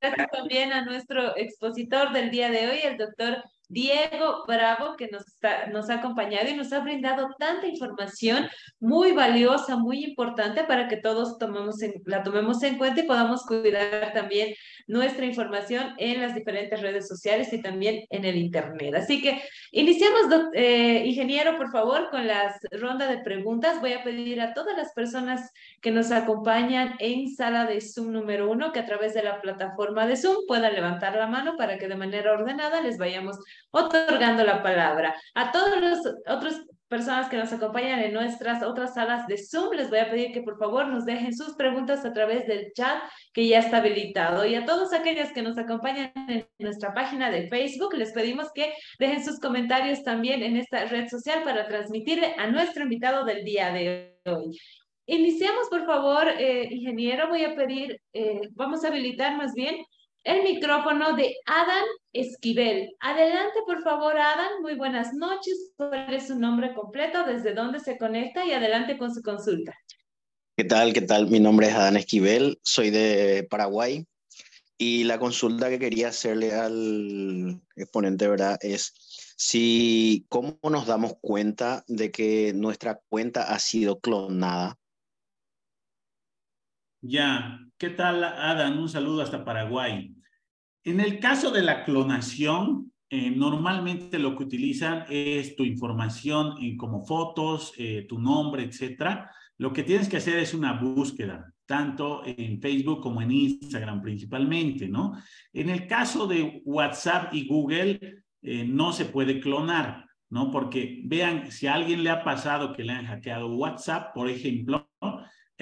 Gracias también a nuestro expositor del día de hoy, el doctor Diego Bravo, que nos, nos ha acompañado y nos ha brindado tanta información muy valiosa, muy importante para que todos tomemos la tomemos en cuenta y podamos cuidar también nuestra información en las diferentes redes sociales y también en el Internet. Así que iniciamos, eh, ingeniero, por favor, con la ronda de preguntas. Voy a pedir a todas las personas que nos acompañan en sala de Zoom número uno que a través de la plataforma de Zoom puedan levantar la mano para que de manera ordenada les vayamos otorgando la palabra. A todos los otros personas que nos acompañan en nuestras otras salas de Zoom, les voy a pedir que por favor nos dejen sus preguntas a través del chat que ya está habilitado. Y a todos aquellos que nos acompañan en nuestra página de Facebook, les pedimos que dejen sus comentarios también en esta red social para transmitirle a nuestro invitado del día de hoy. Iniciamos, por favor, eh, ingeniero. Voy a pedir, eh, vamos a habilitar más bien el micrófono de Adán Esquivel. Adelante, por favor, Adán. Muy buenas noches. ¿Cuál es su nombre completo? ¿Desde dónde se conecta? Y adelante con su consulta. ¿Qué tal? ¿Qué tal? Mi nombre es Adán Esquivel. Soy de Paraguay. Y la consulta que quería hacerle al exponente, ¿verdad? Es si, ¿cómo nos damos cuenta de que nuestra cuenta ha sido clonada? Ya, ¿qué tal, Adán? Un saludo hasta Paraguay. En el caso de la clonación, eh, normalmente lo que utilizan es tu información como fotos, eh, tu nombre, etcétera. Lo que tienes que hacer es una búsqueda, tanto en Facebook como en Instagram principalmente, ¿no? En el caso de WhatsApp y Google, eh, no se puede clonar, ¿no? Porque vean, si a alguien le ha pasado que le han hackeado WhatsApp, por ejemplo,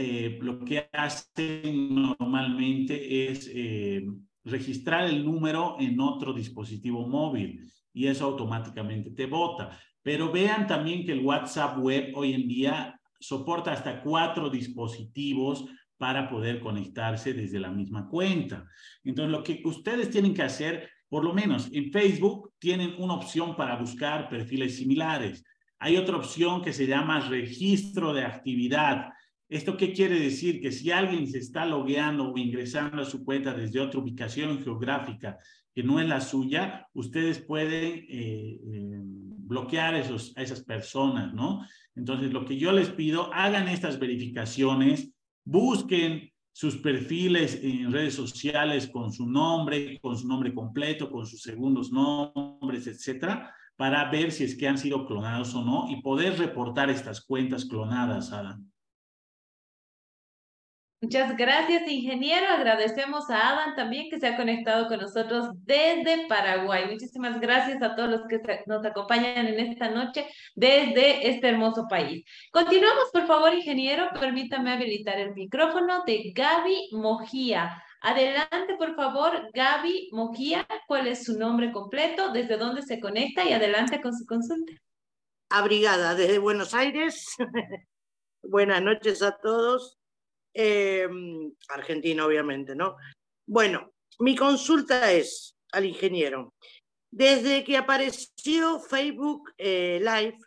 eh, lo que hacen normalmente es eh, registrar el número en otro dispositivo móvil y eso automáticamente te vota. Pero vean también que el WhatsApp web hoy en día soporta hasta cuatro dispositivos para poder conectarse desde la misma cuenta. Entonces, lo que ustedes tienen que hacer, por lo menos en Facebook, tienen una opción para buscar perfiles similares. Hay otra opción que se llama registro de actividad ¿Esto qué quiere decir? Que si alguien se está logueando o ingresando a su cuenta desde otra ubicación geográfica que no es la suya, ustedes pueden eh, eh, bloquear esos, a esas personas, ¿no? Entonces, lo que yo les pido, hagan estas verificaciones, busquen sus perfiles en redes sociales con su nombre, con su nombre completo, con sus segundos nombres, etcétera, para ver si es que han sido clonados o no y poder reportar estas cuentas clonadas, Adam. Muchas gracias, ingeniero. Agradecemos a Adam también que se ha conectado con nosotros desde Paraguay. Muchísimas gracias a todos los que nos acompañan en esta noche desde este hermoso país. Continuamos, por favor, ingeniero. Permítame habilitar el micrófono de Gaby Mojía. Adelante, por favor, Gaby Mojía. ¿Cuál es su nombre completo? ¿Desde dónde se conecta? Y adelante con su consulta. Abrigada desde Buenos Aires. Buenas noches a todos. Em, Argentina obviamente, ¿no? Bueno, mi consulta es al ingeniero. Desde que apareció Facebook eh, Live,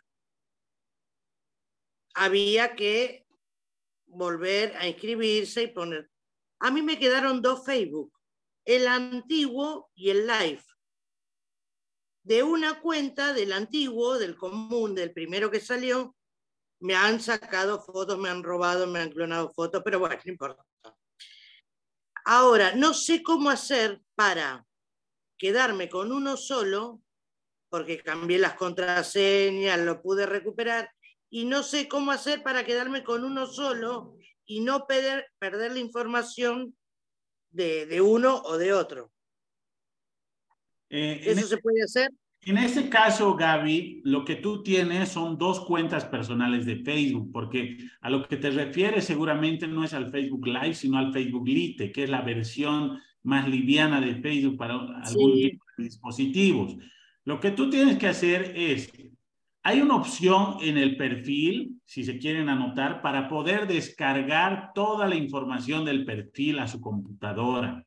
había que volver a inscribirse y poner. A mí me quedaron dos Facebook, el antiguo y el Live. De una cuenta del antiguo, del común, del primero que salió, me han sacado fotos, me han robado, me han clonado fotos, pero bueno, no importa. Ahora, no sé cómo hacer para quedarme con uno solo, porque cambié las contraseñas, lo pude recuperar, y no sé cómo hacer para quedarme con uno solo y no perder, perder la información de, de uno o de otro. Eh, ¿Eso se puede hacer? En este caso, Gaby, lo que tú tienes son dos cuentas personales de Facebook, porque a lo que te refieres seguramente no es al Facebook Live, sino al Facebook Lite, que es la versión más liviana de Facebook para algún tipo de dispositivos. Lo que tú tienes que hacer es, hay una opción en el perfil, si se quieren anotar, para poder descargar toda la información del perfil a su computadora.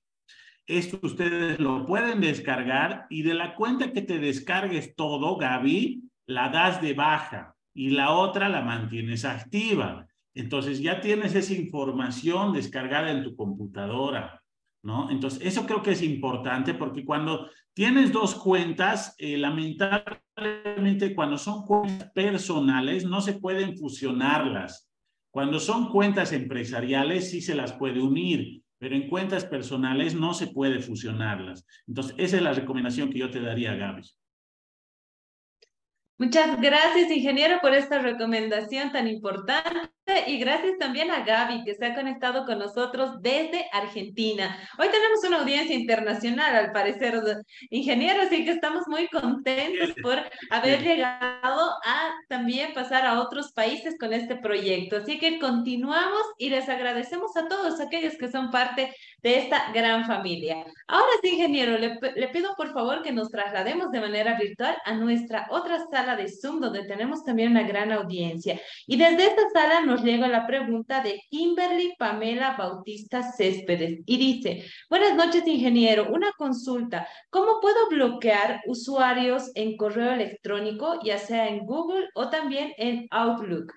Esto ustedes lo pueden descargar y de la cuenta que te descargues todo, Gaby, la das de baja y la otra la mantienes activa. Entonces ya tienes esa información descargada en tu computadora, ¿no? Entonces eso creo que es importante porque cuando tienes dos cuentas, eh, lamentablemente cuando son cuentas personales no se pueden fusionarlas. Cuando son cuentas empresariales sí se las puede unir pero en cuentas personales no se puede fusionarlas. Entonces, esa es la recomendación que yo te daría, Gaby. Muchas gracias, ingeniero, por esta recomendación tan importante y gracias también a Gaby que se ha conectado con nosotros desde Argentina. Hoy tenemos una audiencia internacional, al parecer, ingeniero, así que estamos muy contentos por haber llegado a también pasar a otros países con este proyecto. Así que continuamos y les agradecemos a todos aquellos que son parte de esta gran familia. Ahora sí, ingeniero, le, le pido por favor que nos traslademos de manera virtual a nuestra otra sala de Zoom, donde tenemos también una gran audiencia. Y desde esta sala nos llega la pregunta de Kimberly Pamela Bautista Céspedes y dice, buenas noches, ingeniero, una consulta. ¿Cómo puedo bloquear usuarios en correo electrónico, ya sea en Google o también en Outlook?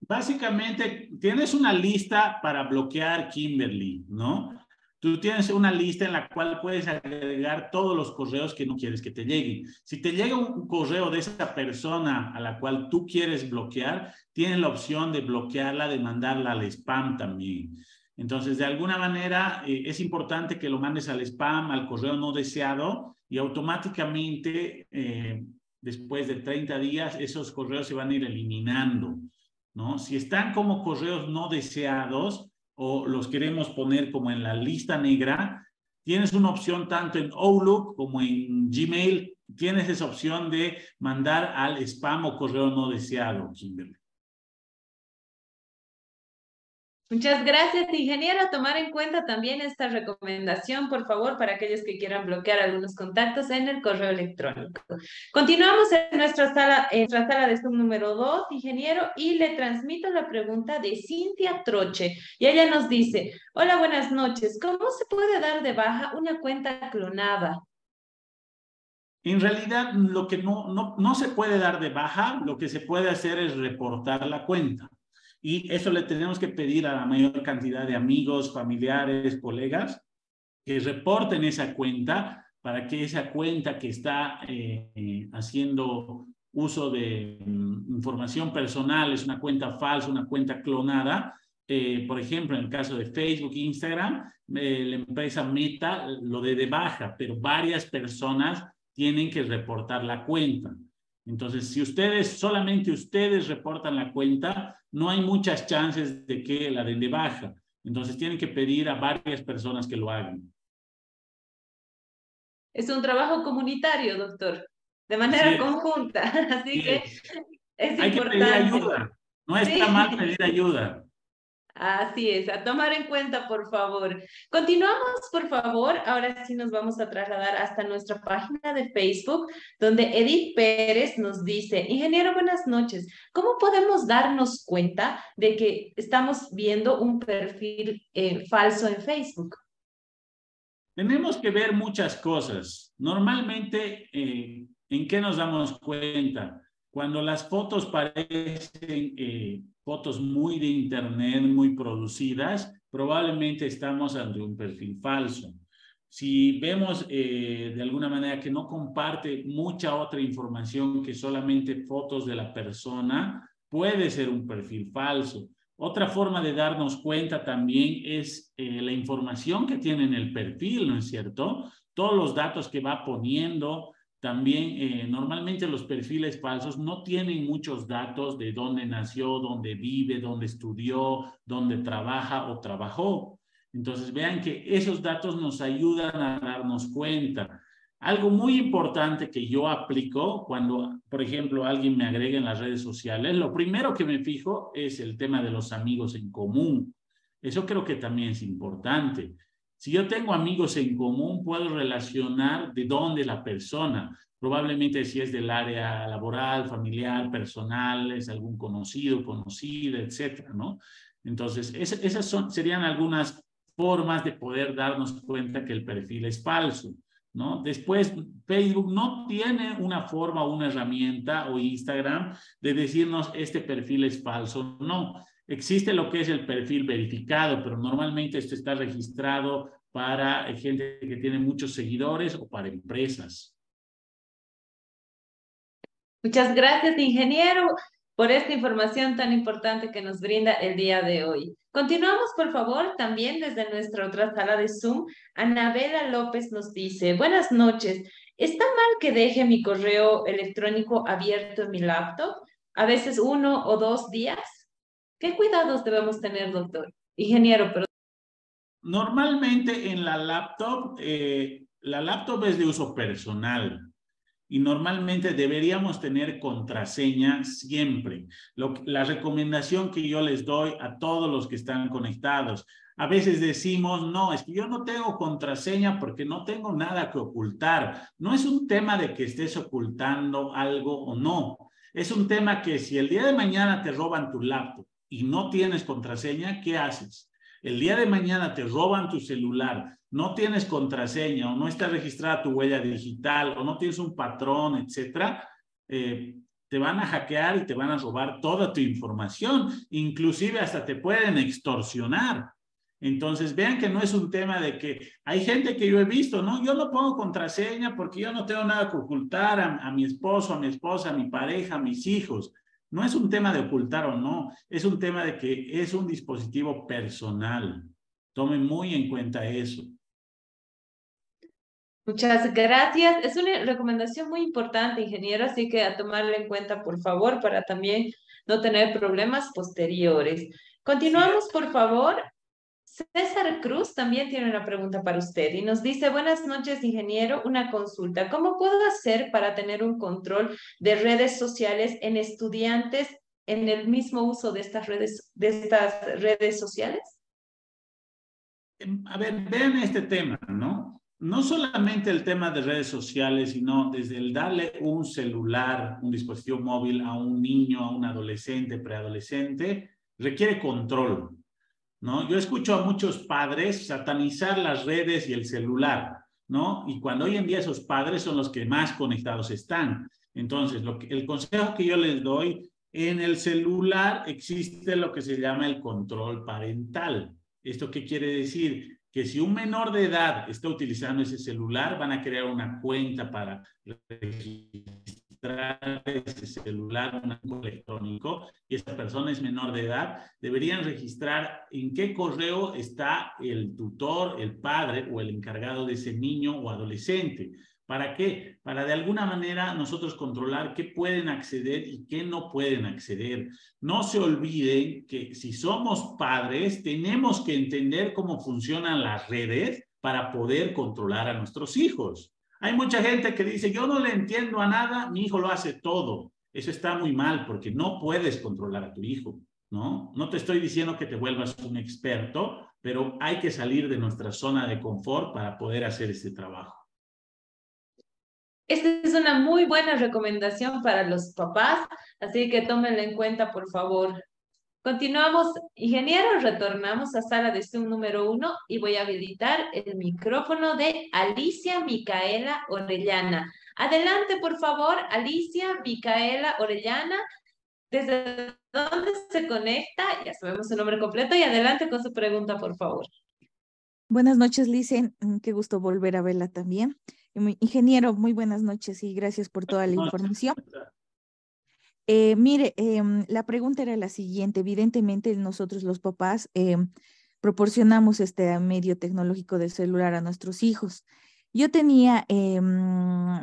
Básicamente, tienes una lista para bloquear Kimberly, ¿no? Tú tienes una lista en la cual puedes agregar todos los correos que no quieres que te lleguen. Si te llega un correo de esa persona a la cual tú quieres bloquear, tienes la opción de bloquearla, de mandarla al spam también. Entonces, de alguna manera, eh, es importante que lo mandes al spam, al correo no deseado, y automáticamente, eh, después de 30 días, esos correos se van a ir eliminando. ¿no? Si están como correos no deseados o los queremos poner como en la lista negra, tienes una opción tanto en Outlook como en Gmail, tienes esa opción de mandar al spam o correo no deseado, Kimberly. Muchas gracias, ingeniero. Tomar en cuenta también esta recomendación, por favor, para aquellos que quieran bloquear algunos contactos en el correo electrónico. Continuamos en nuestra sala, nuestra sala de Zoom número 2, ingeniero, y le transmito la pregunta de Cintia Troche. Y ella nos dice, hola, buenas noches. ¿Cómo se puede dar de baja una cuenta clonada? En realidad, lo que no, no se puede dar de baja, lo que se puede hacer es reportar la cuenta. Y eso le tenemos que pedir a la mayor cantidad de amigos, familiares, colegas, que reporten esa cuenta para que esa cuenta que está eh, haciendo uso de mm, información personal, es una cuenta falsa, una cuenta clonada, eh, por ejemplo, en el caso de Facebook e Instagram, eh, la empresa Meta lo de de baja, pero varias personas tienen que reportar la cuenta. Entonces, si ustedes, solamente ustedes reportan la cuenta, no hay muchas chances de que la den de baja. Entonces, tienen que pedir a varias personas que lo hagan. Es un trabajo comunitario, doctor, de manera conjunta. Así que es hay importante. que pedir ayuda. No está mal pedir ayuda. Así es, a tomar en cuenta, por favor. Continuamos, por favor. Ahora sí nos vamos a trasladar hasta nuestra página de Facebook, donde Edith Pérez nos dice, ingeniero, buenas noches. ¿Cómo podemos darnos cuenta de que estamos viendo un perfil eh, falso en Facebook? Tenemos que ver muchas cosas. Normalmente, eh, ¿en qué nos damos cuenta? Cuando las fotos parecen eh, fotos muy de internet, muy producidas, probablemente estamos ante un perfil falso. Si vemos eh, de alguna manera que no comparte mucha otra información que solamente fotos de la persona, puede ser un perfil falso. Otra forma de darnos cuenta también es eh, la información que tiene en el perfil, ¿no es cierto? todos los datos que va poniendo. También eh, normalmente los perfiles falsos no tienen muchos datos de dónde nació, dónde vive, dónde estudió, dónde trabaja o trabajó. Entonces vean que esos datos nos ayudan a darnos cuenta. Algo muy importante que yo aplico cuando, por ejemplo, alguien me agrega en las redes sociales, lo primero que me fijo es el tema de los amigos en común. Eso creo que también es importante. Si yo tengo amigos en común, puedo relacionar de dónde la persona, probablemente si es del área laboral, familiar, personal, es algún conocido, conocida, etcétera, ¿no? Entonces, esas serían algunas formas de poder darnos cuenta que el perfil es falso. ¿no? Después, Facebook no tiene una forma, una herramienta o Instagram de decirnos este perfil es falso. No, existe lo que es el perfil verificado, pero normalmente esto está registrado para gente que tiene muchos seguidores o para empresas. Muchas gracias, ingeniero, por esta información tan importante que nos brinda el día de hoy. Continuamos, por favor, también desde nuestra otra sala de Zoom. Anabela López nos dice, buenas noches, ¿está mal que deje mi correo electrónico abierto en mi laptop? A veces uno o dos días. ¿Qué cuidados debemos tener, doctor? Ingeniero, pero... Normalmente en la laptop, eh, la laptop es de uso personal y normalmente deberíamos tener contraseña siempre. la recomendación que yo les doy a todos los que están conectados. A veces decimos, no, es que yo no tengo contraseña porque no tengo nada que ocultar. No es un tema de que estés ocultando algo o no. Es un tema que si el día de mañana te roban tu laptop y no tienes contraseña, ¿qué haces? El día de mañana te roban tu celular no tienes contraseña o no está registrada tu huella digital o no tienes un patrón, etcétera, eh, te van a hackear y te van a robar toda tu información, inclusive hasta te pueden extorsionar. Entonces, vean que no es un tema de que hay gente que yo he visto, ¿no? Yo no pongo contraseña porque yo no tengo nada que ocultar a, a mi esposo, a mi esposa, a mi pareja, a mis hijos. No es un tema de ocultar o no, es un tema de que es un dispositivo personal. Tomen muy en cuenta eso. Muchas gracias. Es una recomendación muy importante, ingeniero, así que a tomarla en cuenta, por favor, para también no tener problemas posteriores. Continuamos, por favor. César Cruz también tiene una pregunta para usted y nos dice, buenas noches, ingeniero, una consulta. ¿Cómo puedo hacer para tener un control de redes sociales en estudiantes en el mismo uso de estas redes, de estas redes sociales? A ver, vean este tema, ¿no? no solamente el tema de redes sociales, sino desde el darle un celular, un dispositivo móvil a un niño, a un adolescente, preadolescente, requiere control. ¿No? Yo escucho a muchos padres satanizar las redes y el celular, ¿no? Y cuando hoy en día esos padres son los que más conectados están. Entonces, el consejo que yo les doy, en el celular existe lo que se llama el control parental. ¿Esto qué quiere decir? que si un menor de edad está utilizando ese celular, van a crear una cuenta para registrar ese celular, un electrónico, y esa persona es menor de edad, deberían registrar en qué correo está el tutor, el padre o el encargado de ese niño o adolescente. ¿Para qué? Para de alguna manera nosotros controlar qué pueden acceder y qué no pueden acceder. No se olviden que si somos padres, tenemos que entender cómo funcionan las redes para poder controlar a nuestros hijos. Hay mucha gente que dice, yo no le entiendo a nada, mi hijo lo hace todo. Eso está muy mal porque no puedes controlar a tu hijo, ¿no? No te estoy diciendo que te vuelvas un experto, pero hay que salir de nuestra zona de confort para poder hacer este trabajo. Esta es una muy buena recomendación para los papás, así que tómenla en cuenta, por favor. Continuamos, ingeniero, retornamos a sala de Zoom número uno y voy a habilitar el micrófono de Alicia Micaela Orellana. Adelante, por favor, Alicia Micaela Orellana. ¿Desde dónde se conecta? Ya sabemos su nombre completo y adelante con su pregunta, por favor. Buenas noches, Licen. Mm, qué gusto volver a verla también. Ingeniero, muy buenas noches y gracias por toda la información. Eh, mire, em, la pregunta era la siguiente. Evidentemente, nosotros los papás em, proporcionamos este medio tecnológico de celular a nuestros hijos. Yo tenía, em,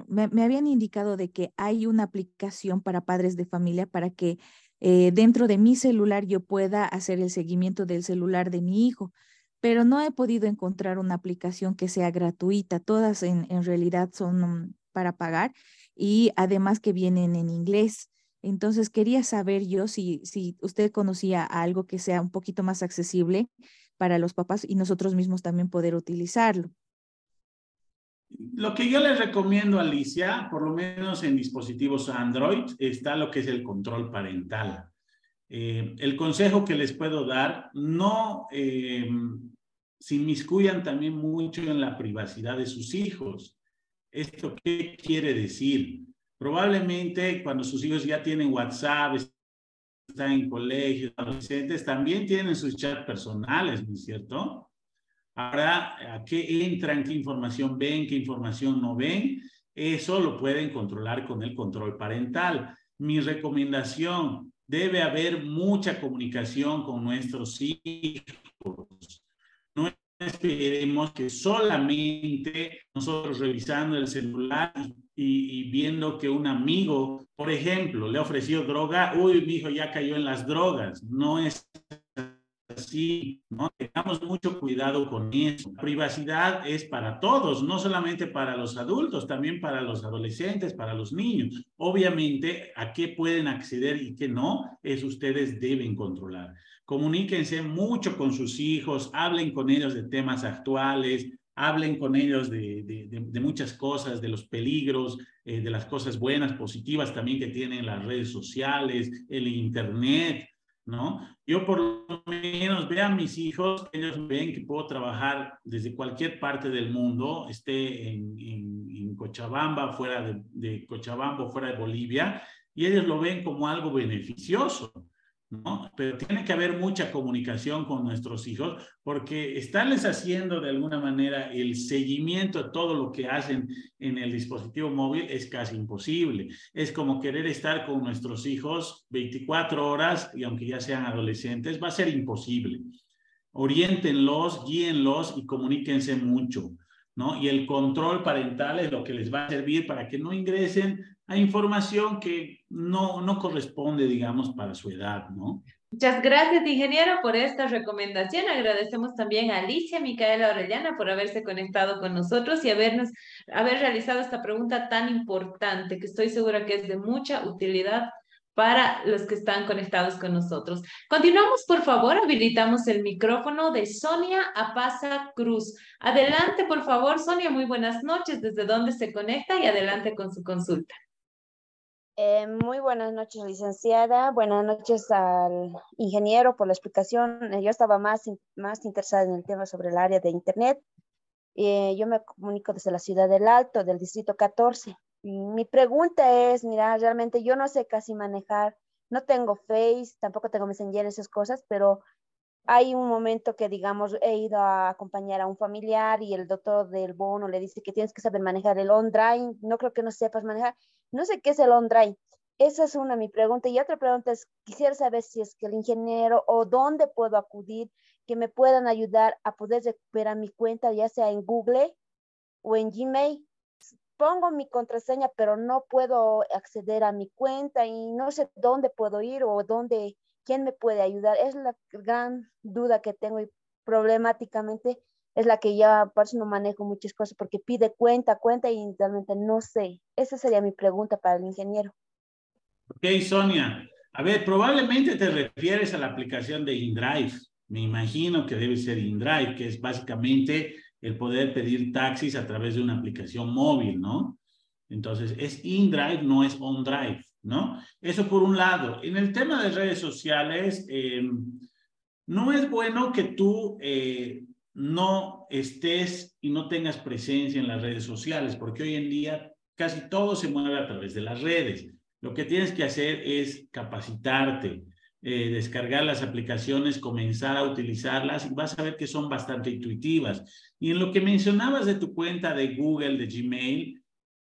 me, habían indicado de que hay una aplicación para padres de familia para que eh, dentro de mi celular yo pueda hacer el seguimiento del celular de mi hijo, pero no he podido encontrar una aplicación que sea gratuita. Todas en, en realidad son para pagar y además que vienen en inglés. Entonces quería saber yo si, si usted conocía algo que sea un poquito más accesible para los papás y nosotros mismos también poder utilizarlo. Lo que yo les recomiendo, Alicia, por lo menos en dispositivos Android, está lo que es el control parental. Eh, el consejo que les puedo dar, no eh, se inmiscuyan también mucho en la privacidad de sus hijos. ¿Esto qué quiere decir? Probablemente cuando sus hijos ya tienen WhatsApp, están en colegios, adolescentes, también tienen sus chats personales, ¿no es cierto? Ahora, ¿a qué entran? ¿Qué información ven? ¿Qué información no ven? Eso lo pueden controlar con el control parental. Mi recomendación, debe haber mucha comunicación con nuestros hijos. No esperemos que solamente nosotros revisando el celular y, viendo que un amigo, por ejemplo, le ha ofrecido droga, uy, mi hijo ya cayó en las drogas. No es así, ¿no? Tengamos mucho cuidado con eso. La privacidad es para todos, no solamente para los adultos, también para los adolescentes, para los niños. Obviamente, a qué pueden acceder y qué no, es ustedes deben controlar. Comuníquense mucho con sus hijos, hablen con ellos de temas actuales, hablen con ellos de, de, muchas cosas, de los peligros, eh, de las cosas buenas, positivas también que tienen las redes sociales, el Internet, ¿no? Yo por lo menos veo a mis hijos, ellos ven que puedo trabajar desde cualquier parte del mundo, esté en, en, en Cochabamba, fuera de, de Cochabamba, fuera de Bolivia, y ellos lo ven como algo beneficioso. ¿No? Pero tiene que haber mucha comunicación con nuestros hijos porque estarles haciendo de alguna manera el seguimiento de todo lo que hacen en el dispositivo móvil es casi imposible. Es como querer estar con nuestros hijos 24 horas y aunque ya sean adolescentes, va a ser imposible. Oriéntenlos, guíenlos y comuníquense mucho. ¿no? Y el control parental es lo que les va a servir para que no ingresen información que no, no corresponde, digamos, para su edad, ¿no? Muchas gracias, ingeniero, por esta recomendación. Agradecemos también a Alicia Micaela Orellana por haberse conectado con nosotros y habernos, haber realizado esta pregunta tan importante, que estoy segura que es de mucha utilidad para los que están conectados con nosotros. Continuamos, por favor, habilitamos el micrófono de Sonia Apaza Cruz. Adelante, por favor, Sonia, muy buenas noches, desde dónde se conecta y adelante con su consulta. Eh, muy buenas noches, licenciada. Buenas noches al ingeniero por la explicación. Eh, yo estaba más, más interesada en el tema sobre el área de Internet. Eh, yo me comunico desde la ciudad del Alto, del distrito 14. Mi pregunta es, mira, realmente yo no sé casi manejar, no tengo Face, tampoco tengo Messenger, esas cosas, pero hay un momento que, digamos, he ido a acompañar a un familiar y el doctor del bono le dice que tienes que saber manejar el on-drive, no creo que no sepas manejar, no sé qué es el on-drive. Esa es una mi pregunta. Y otra pregunta es, quisiera saber si es que el ingeniero o dónde puedo acudir que me puedan ayudar a poder recuperar mi cuenta, ya sea en Google o en Gmail, pongo mi contraseña, pero no puedo acceder a mi cuenta y no sé dónde puedo ir o dónde, quién me puede ayudar. Es la gran duda que tengo y problemáticamente es la que ya por eso no manejo muchas cosas porque pide cuenta, cuenta y realmente no sé. Esa sería mi pregunta para el ingeniero. Ok, Sonia. A ver, probablemente te refieres a la aplicación de InDrive. Me imagino que debe ser InDrive, que es básicamente el poder pedir taxis a través de una aplicación móvil, ¿no? Entonces, es in-drive, no es on-drive, ¿no? Eso por un lado. En el tema de redes sociales, em, no es bueno que tú eh, no estés y no tengas presencia en las redes sociales, porque hoy en día casi todo se mueve a través de las redes. Lo que tienes que hacer es capacitarte, eh, descargar las aplicaciones, comenzar a utilizarlas y vas a ver que son bastante intuitivas. Y en lo que mencionabas de tu cuenta de Google, de Gmail,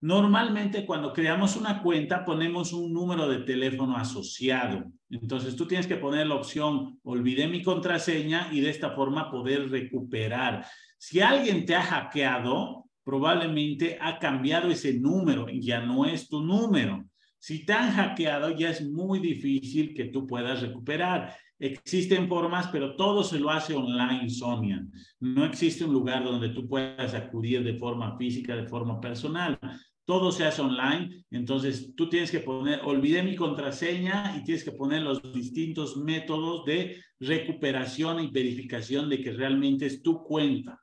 normalmente cuando creamos una cuenta ponemos un número de teléfono asociado. Entonces tú tienes que poner la opción olvidé mi contraseña y de esta forma poder recuperar. Si alguien te ha hackeado, probablemente ha cambiado ese número y ya no es tu número. Si te han hackeado, ya es muy difícil que tú puedas recuperar. Existen formas, pero todo se lo hace online, Sonia. No existe un lugar donde tú puedas acudir de forma física, de forma personal. Todo se hace online, entonces tú tienes que poner, olvidé mi contraseña y tienes que poner los distintos métodos de recuperación y verificación de que realmente es tu cuenta.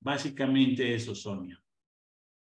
Básicamente eso, Sonia.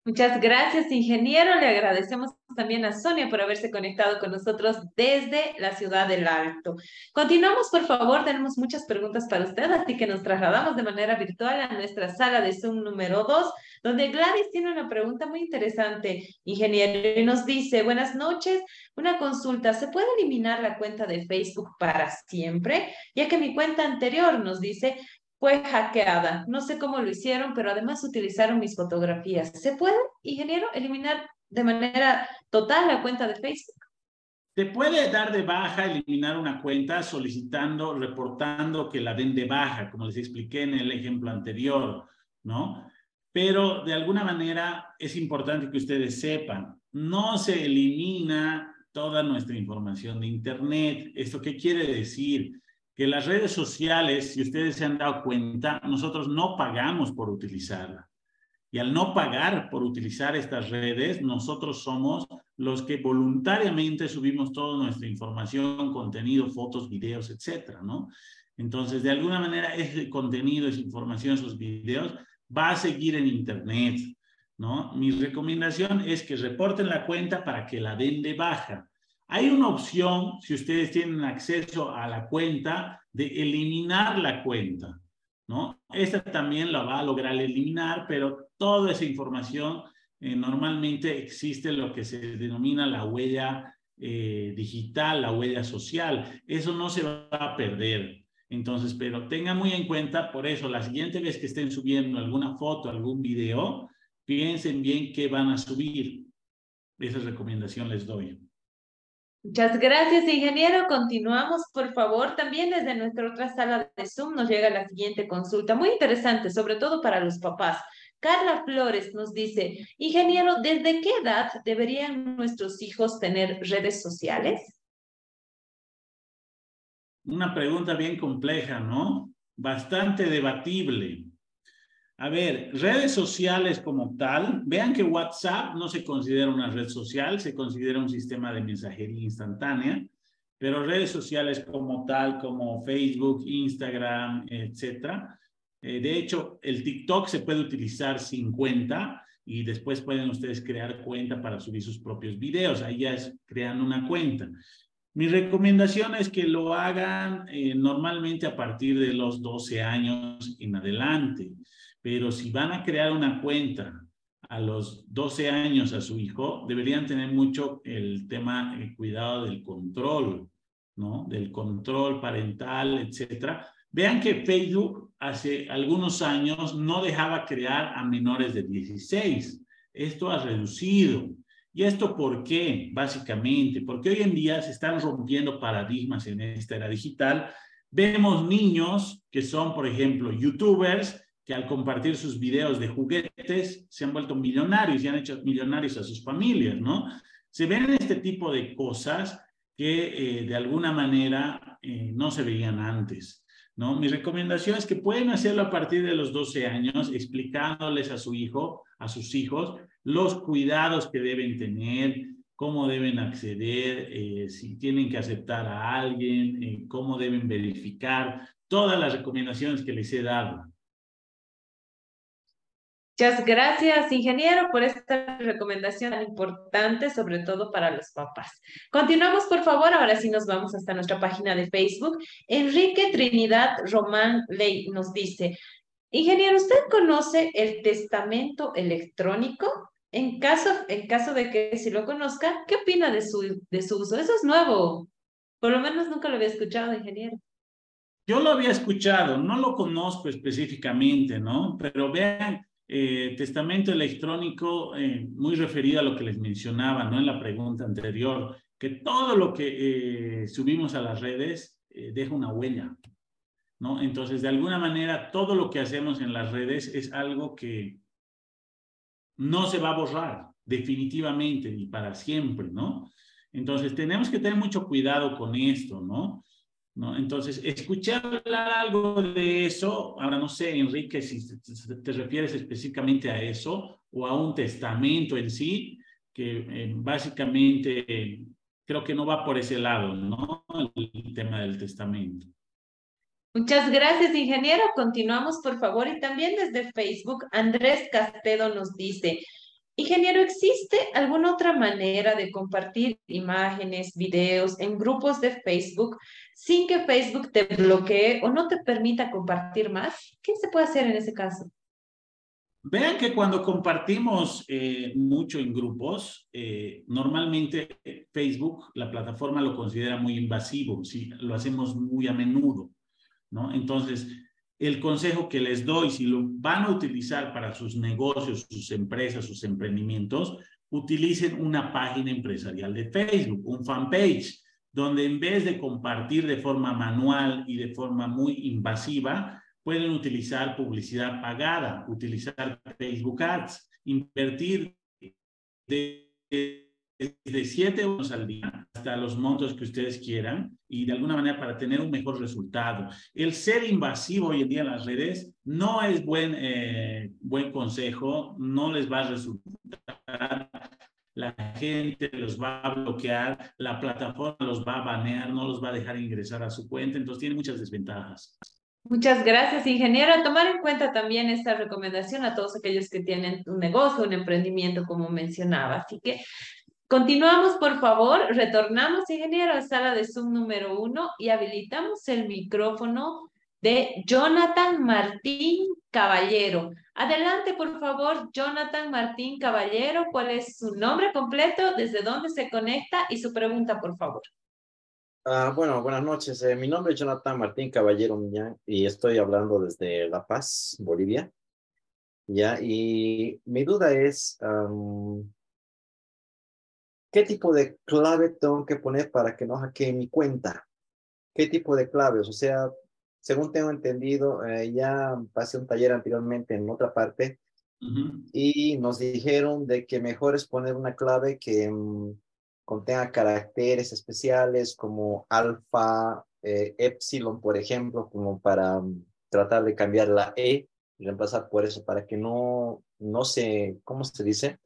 Muchas gracias, ingeniero. Le agradecemos también a Sonia por haberse conectado con nosotros desde la ciudad del Alto. Continuamos, por favor. Tenemos muchas preguntas para usted, así que nos trasladamos de manera virtual a nuestra sala de Zoom número 2, donde Gladys tiene una pregunta muy interesante, ingeniero, y nos dice, buenas noches, una consulta, ¿se puede eliminar la cuenta de Facebook para siempre? Ya que mi cuenta anterior nos dice, fue hackeada. No sé cómo lo hicieron, pero además utilizaron mis fotografías. ¿Se puede, ingeniero, eliminar de manera total la cuenta de Facebook? Te puede dar de baja, eliminar una cuenta solicitando, reportando que la den de baja, como les expliqué en el ejemplo anterior, ¿no? Pero de alguna manera es importante que ustedes sepan, no se elimina toda nuestra información de Internet. ¿Esto qué quiere decir? Que las redes sociales, si ustedes se han dado cuenta, nosotros no pagamos por utilizarla. Y al no pagar por utilizar estas redes, nosotros somos los que voluntariamente subimos toda nuestra información, contenido, fotos, videos, etcétera, ¿no? Entonces, de alguna manera, ese contenido, esa información, esos videos, va a seguir en Internet, ¿no? Mi recomendación es que reporten la cuenta para que la den de baja. Hay una opción, si ustedes tienen acceso a la cuenta, de eliminar la cuenta, ¿no? Esta también la va a lograr eliminar, pero toda esa información eh, normalmente existe lo que se denomina la huella eh, digital, la huella social. Eso no se va a perder. Entonces, pero tengan muy en cuenta, por eso, la siguiente vez que estén subiendo alguna foto, algún video, piensen bien qué van a subir. Esa recomendación les doy. Muchas gracias, ingeniero. Continuamos, por favor. También desde nuestra otra sala de Zoom nos llega la siguiente consulta, muy interesante, sobre todo para los papás. Carla Flores nos dice, ingeniero, ¿desde qué edad deberían nuestros hijos tener redes sociales? Una pregunta bien compleja, ¿no? Bastante debatible. A ver, redes sociales como tal, vean que WhatsApp no se considera una red social, se considera un sistema de mensajería instantánea, pero redes sociales como tal, como Facebook, Instagram, etcétera. Eh, de hecho, el TikTok se puede utilizar sin cuenta y después pueden ustedes crear cuenta para subir sus propios videos. Ahí ya es creando una cuenta. Mi recomendación es que lo hagan eh, normalmente a partir de los 12 años en adelante. Pero si van a crear una cuenta a los 12 años a su hijo, deberían tener mucho el tema, el cuidado del control, ¿no? Del control parental, etcétera. Vean que Facebook hace algunos años no dejaba crear a menores de 16. Esto ha reducido. ¿Y esto por qué? Básicamente, porque hoy en día se están rompiendo paradigmas en esta era digital. Vemos niños que son, por ejemplo, youtubers que al compartir sus videos de juguetes se han vuelto millonarios y han hecho millonarios a sus familias, ¿no? Se ven este tipo de cosas que eh, de alguna manera eh, no se veían antes, ¿no? Mi recomendación es que pueden hacerlo a partir de los 12 años, explicándoles a su hijo, a sus hijos, los cuidados que deben tener, cómo deben acceder, eh, si tienen que aceptar a alguien, cómo deben verificar, todas las recomendaciones que les he dado. Muchas gracias, ingeniero, por esta recomendación tan importante, sobre todo para los papás. Continuamos, por favor. Ahora sí nos vamos hasta nuestra página de Facebook. Enrique Trinidad Román Ley nos dice, ingeniero, ¿usted conoce el testamento electrónico? En caso, en caso de que si lo conozca, ¿qué opina de su, de su uso? Eso es nuevo. Por lo menos nunca lo había escuchado, ingeniero. Yo lo había escuchado, no lo conozco específicamente, ¿no? Pero vean, eh, testamento electrónico, eh, muy referido a lo que les mencionaba ¿no? en la pregunta anterior, que todo lo que eh, subimos a las redes deja una huella. ¿no? Entonces, de alguna manera, todo lo que hacemos en las redes es algo que, no se va a borrar definitivamente y para siempre, ¿no? Entonces tenemos que tener mucho cuidado con esto, ¿no? ¿No? Entonces, escuché hablar algo de eso, ahora no sé, Enrique, si te refieres específicamente a eso o a un testamento en sí, que eh, básicamente creo que no va por ese lado, ¿no? El tema del testamento. Muchas gracias, ingeniero. Continuamos, por favor. Y también desde Facebook, Andrés Castedo nos dice, ingeniero, ¿existe alguna otra manera de compartir imágenes, videos en grupos de Facebook sin que Facebook te bloquee o no te permita compartir más? ¿Qué se puede hacer en ese caso? Vean que cuando compartimos eh, mucho en grupos, eh, normalmente Facebook, la plataforma lo considera muy invasivo, si lo hacemos muy a menudo, ¿no? Entonces, el consejo que les doy, si lo van a utilizar para sus negocios, sus empresas, sus emprendimientos, utilicen una página empresarial de Facebook, un fanpage, donde en vez de compartir de forma manual y de forma muy invasiva, pueden utilizar publicidad pagada, utilizar Facebook Ads, invertir de, 7 euros al día hasta los montos que ustedes quieran y de alguna manera para tener un mejor resultado. El ser invasivo hoy en día en las redes no es buen, eh, buen consejo, no les va a resultar. La gente los va a bloquear, la plataforma los va a banear, no los va a dejar ingresar a su cuenta, entonces tiene muchas desventajas. Muchas gracias, ingeniero. Tomar en cuenta también esta recomendación a todos aquellos que tienen un negocio, un emprendimiento, como mencionaba. Así que continuamos, por favor. Retornamos, ingeniero, a sala de Zoom número uno y habilitamos el micrófono de Jonathan Martín Caballero. Adelante, por favor, Jonathan Martín Caballero. ¿Cuál es su nombre completo? ¿Desde dónde se conecta? Y su pregunta, por favor. Ah, bueno, buenas noches. Eh, mi nombre es Jonathan Martín Caballero Millán y estoy hablando desde La Paz, Bolivia. Ya, y mi duda es, ¿qué tipo de clave tengo que poner para que no hackeen mi cuenta? ¿Qué tipo de claves? O sea, según tengo entendido, eh, ya pasé un taller anteriormente en otra parte y nos dijeron de que mejor es poner una clave que mm, contenga caracteres especiales como alfa, eh, epsilon, por ejemplo, como para mm, tratar de cambiar la E y reemplazar por eso, para que no, no se, ¿cómo se dice?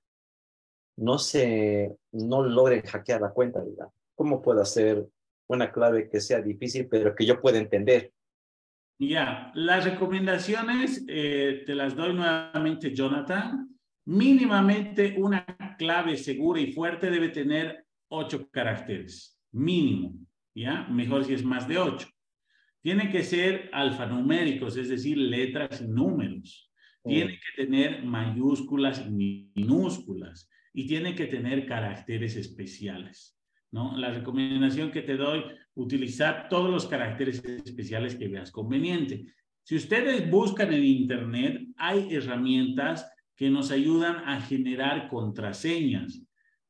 No se, no logren hackear la cuenta, digamos. ¿Cómo puedo hacer una clave que sea difícil, pero que yo pueda entender? Ya, las recomendaciones eh, te las doy nuevamente, Jonathan. Mínimamente una clave segura y fuerte debe tener ocho caracteres, mínimo, ¿ya? Mejor si es más de ocho. Tiene que ser alfanuméricos, es decir, letras y números. Tiene que tener mayúsculas y minúsculas y tiene que tener caracteres especiales, ¿no? La recomendación que te doy, utilizar todos los caracteres especiales que veas conveniente. Si ustedes buscan en Internet, hay herramientas que nos ayudan a generar contraseñas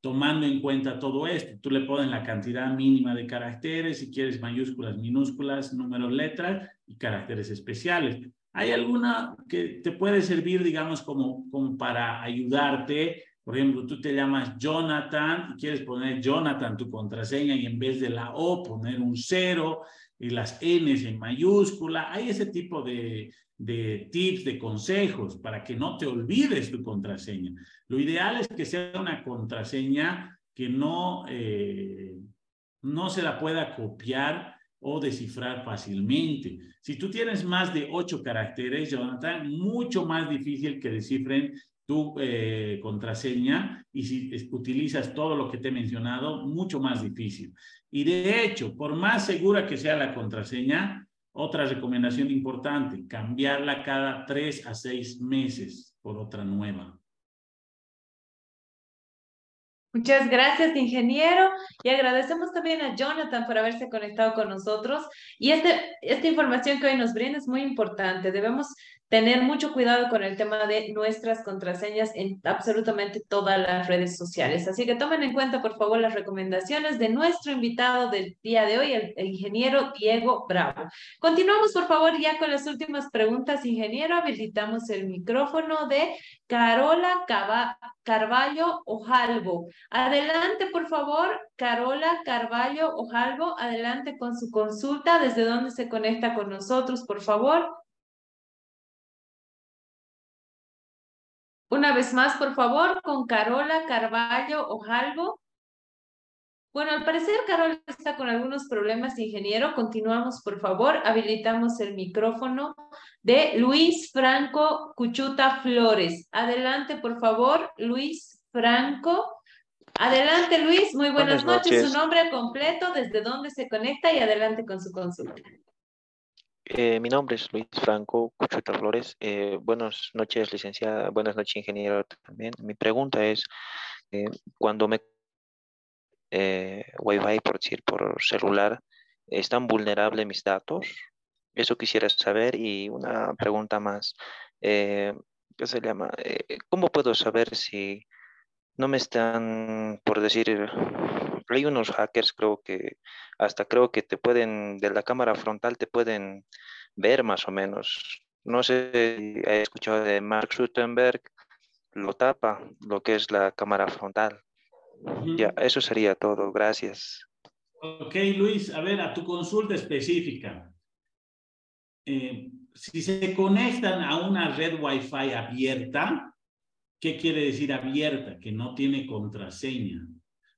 tomando en cuenta todo esto. Tú le pones la cantidad mínima de caracteres, si quieres mayúsculas, minúsculas, números, letras y caracteres especiales. ¿Hay alguna que te puede servir, digamos, como, como para ayudarte? Por ejemplo, tú te llamas Jonathan y quieres poner Jonathan tu contraseña y en vez de la O poner un cero y las N en mayúscula. Hay ese tipo de, de tips, de consejos para que no te olvides tu contraseña. Lo ideal es que sea una contraseña que no, eh, no se la pueda copiar o descifrar fácilmente. Si tú tienes más de ocho caracteres, Jonathan, mucho más difícil que descifren eh, contraseña y si utilizas todo lo que te he mencionado, mucho más difícil. Y de hecho, por más segura que sea la contraseña, otra recomendación importante, cambiarla cada tres a seis meses por otra nueva. Muchas gracias, ingeniero. Y agradecemos también a Jonathan por haberse conectado con nosotros. Y este, esta información que hoy nos brinda es muy importante. Debemos tener mucho cuidado con el tema de nuestras contraseñas en absolutamente todas las redes sociales. Así que tomen en cuenta, por favor, las recomendaciones de nuestro invitado del día de hoy, el, ingeniero Diego Bravo. Continuamos, por favor, ya con las últimas preguntas, ingeniero. Habilitamos el micrófono de Carola Carballo Ojalvo. Adelante, por favor, Carola Carballo Ojalvo. Adelante con su consulta. ¿Desde dónde se conecta con nosotros, por favor? Una vez más, por favor, con Carola Carballo Ojalvo. Bueno, al parecer Carola está con algunos problemas, ingeniero. Continuamos, por favor. Habilitamos el micrófono de Luis Franco Cuchuta Flores. Adelante, por favor, Luis Franco. Adelante, Luis. Muy buenas, noches. Su nombre completo, desde dónde se conecta y adelante con su consulta. Eh, mi nombre es Luis Franco Cuchuta Flores. Eh, buenas noches, licenciada. Buenas noches, ingeniero también. Mi pregunta es, eh, cuando me Wi-Fi, por decir, por celular, ¿están vulnerables mis datos? Eso quisiera saber. Y una pregunta más, ¿qué se llama? ¿Cómo puedo saber si no me están, por decir, hay unos hackers, creo que hasta creo que te pueden, de la cámara frontal te pueden ver más o menos. No sé si he escuchado de Mark Zuckerberg, lo tapa lo que es la cámara frontal. Ya, eso sería todo. Gracias. Ok, Luis, a ver, a tu consulta específica. Eh, si se conectan a una red Wi-Fi abierta, ¿qué quiere decir abierta? Que no tiene contraseña.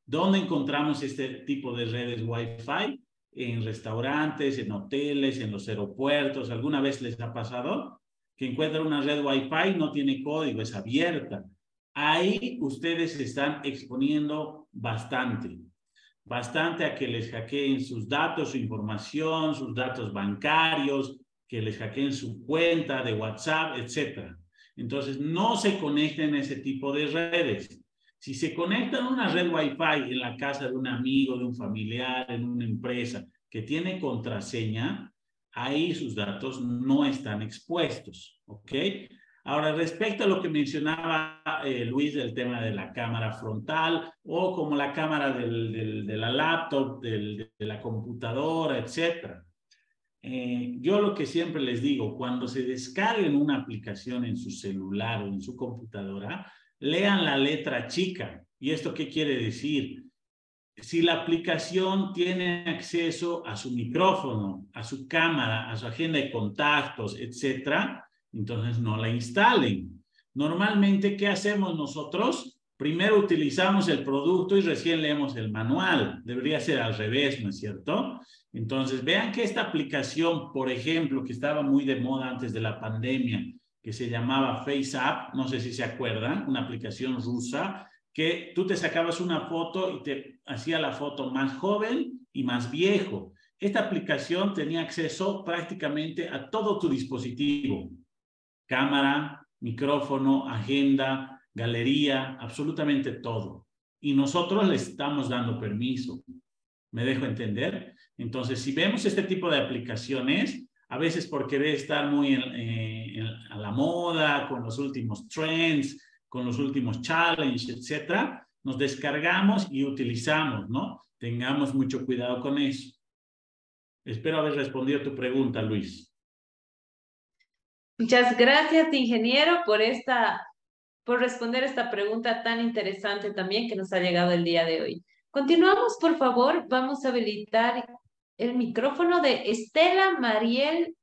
¿Dónde encontramos este tipo de redes Wi-Fi? En restaurantes, en hoteles, en los aeropuertos. ¿Alguna vez les ha pasado que encuentran una red Wi-Fi no tiene código, es abierta? Ahí ustedes se están exponiendo bastante, bastante a que les hackeen sus datos, su información, sus datos bancarios, que les hackeen su cuenta de WhatsApp, etc. Entonces, no se conecten a ese tipo de redes. Si se conectan a una red Wi-Fi en la casa de un amigo, de un familiar, en una empresa que tiene contraseña, ahí sus datos no están expuestos, ¿ok? Ahora, respecto a lo que mencionaba eh, Luis del tema de la cámara frontal o como la cámara del, de la laptop, de la computadora, etc. Eh, yo lo que siempre les digo, cuando se descarguen una aplicación en su celular o en su computadora, lean la letra chica. ¿Y esto qué quiere decir? Si la aplicación tiene acceso a su micrófono, a su cámara, a su agenda de contactos, etcétera, entonces no la instalen. Normalmente, ¿qué hacemos nosotros? Primero utilizamos el producto y recién leemos el manual. Debería ser al revés, ¿no es cierto? Entonces, vean que esta aplicación, por ejemplo, que estaba muy de moda antes de la pandemia, que se llamaba FaceApp, no sé si se acuerdan, una aplicación rusa, que tú te sacabas una foto y te hacía la foto más joven y más viejo. Esta aplicación tenía acceso prácticamente a todo tu dispositivo, cámara, micrófono, agenda, galería, absolutamente todo. Y nosotros le estamos dando permiso. ¿Me dejo entender? Entonces, si vemos este tipo de aplicaciones, a veces por querer estar muy eh, a la moda, con los últimos trends, con los últimos challenges, etcétera, nos descargamos y utilizamos, ¿no? Tengamos mucho cuidado con eso. Espero haber respondido a tu pregunta, Luis. Muchas gracias, ingeniero, por esta, por responder esta pregunta tan interesante también que nos ha llegado el día de hoy. Continuamos, por favor. Vamos a habilitar el micrófono de Estela Mariel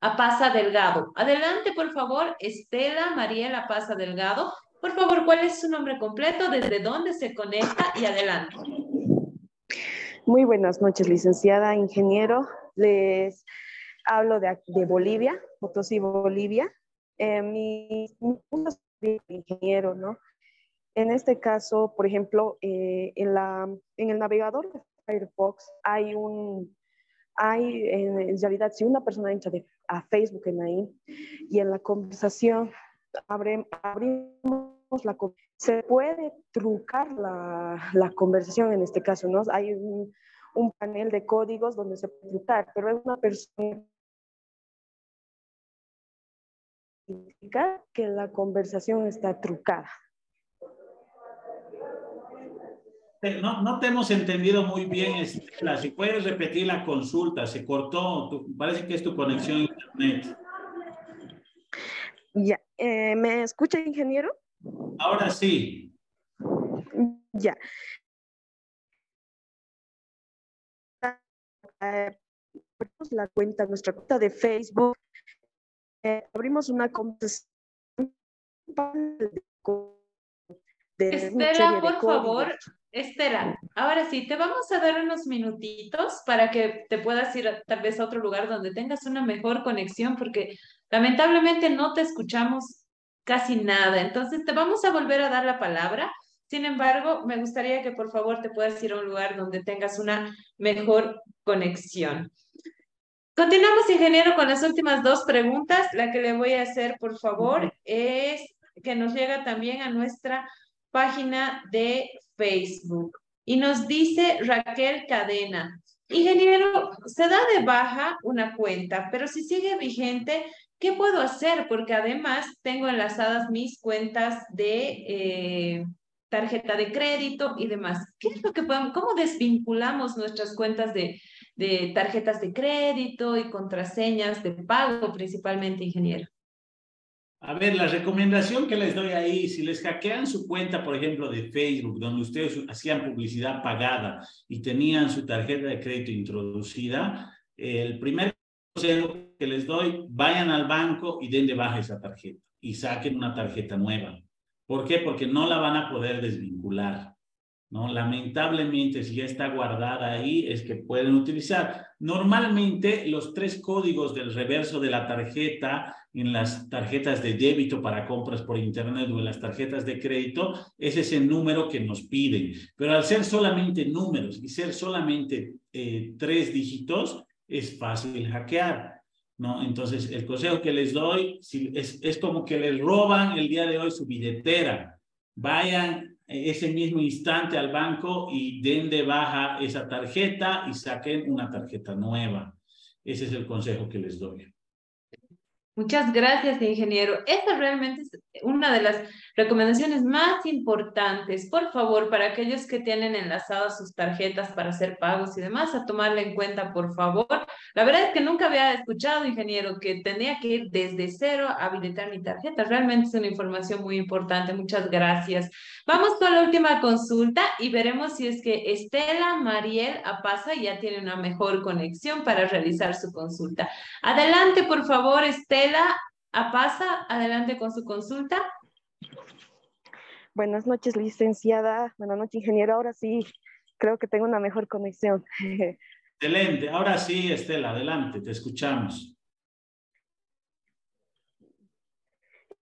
Apaza Delgado. Adelante, por favor, Estela Mariel Apaza Delgado. Por favor, ¿cuál es su nombre completo? ¿Desde dónde se conecta? Y adelante. Muy buenas noches, licenciada, ingeniero. Les hablo de, de Bolivia, Potosí, Bolivia. Eh, mi, ingeniero, ¿no? En este caso, por ejemplo, eh, en, la, en el navegador Firefox hay un, hay en realidad si una persona entra a Facebook en ahí y en la conversación abrimos la se puede trucar la, la, conversación en este caso, ¿no? Hay un, un, panel de códigos donde se puede trucar, pero es una persona que la conversación está trucada. Eh, no, no te hemos entendido muy bien, Estela. Si puedes repetir la consulta, se cortó. parece que es tu conexión a internet. Ya, eh, ¿me escucha, ingeniero? Ahora sí. Ya. Eh, la cuenta, nuestra cuenta de Facebook. abrimos una conversación de Estela, por favor, Estela, ahora sí, te vamos a dar unos minutitos para que te puedas ir tal vez a otro lugar donde tengas una mejor conexión, porque lamentablemente no te escuchamos casi nada. Entonces, te vamos a volver a dar la palabra. Sin embargo, me gustaría que por favor te puedas ir a un lugar donde tengas una mejor conexión. Continuamos, ingeniero, con las últimas dos preguntas. La que le voy a hacer, por favor, es que nos llega también a nuestra página de Facebook. Y nos dice Raquel Cadena, ingeniero, se da de baja una cuenta, pero si sigue vigente, ¿qué puedo hacer? Porque además tengo enlazadas mis cuentas de eh, tarjeta de crédito y demás. ¿Qué es lo que podemos, cómo desvinculamos nuestras cuentas de, de tarjetas de crédito y contraseñas de pago principalmente, ingeniero? A ver, la recomendación que les doy ahí, si les hackean su cuenta, por ejemplo, de Facebook, donde ustedes hacían publicidad pagada y tenían su tarjeta de crédito introducida, el primer consejo que les doy, vayan al banco y den de baja esa tarjeta y saquen una tarjeta nueva. ¿Por qué? Porque no la van a poder desvincular. ¿No? Lamentablemente, si ya está guardada ahí, es que pueden utilizar. Normalmente, los tres códigos del reverso de la tarjeta en las tarjetas de débito para compras por internet o en las tarjetas de crédito, es ese número que nos piden. Pero al ser solamente números y ser solamente eh, tres dígitos, es fácil hackear. ¿no? Entonces, el consejo que les doy si es, es como que les roban el día de hoy su billetera. Vayan ese mismo instante al banco y den de baja esa tarjeta y saquen una tarjeta nueva. Ese es el consejo que les doy. Muchas gracias, ingeniero. Esta realmente es una de las recomendaciones más importantes. Por favor, para aquellos que tienen enlazadas sus tarjetas para hacer pagos y demás, a tomarla en cuenta, por favor. La verdad es que nunca había escuchado, ingeniero, que tenía que ir desde cero a habilitar mi tarjeta. Realmente es una información muy importante. Muchas gracias. Vamos con la última consulta y veremos si es que Estela Mariel Apaza ya tiene una mejor conexión para realizar su consulta. Adelante, por favor, Estela. A Pasa, adelante con su consulta. Buenas noches, licenciada. Buenas noches, ingeniero. Ahora sí, creo que tengo una mejor conexión. Excelente. Ahora sí, Estela, adelante, te escuchamos.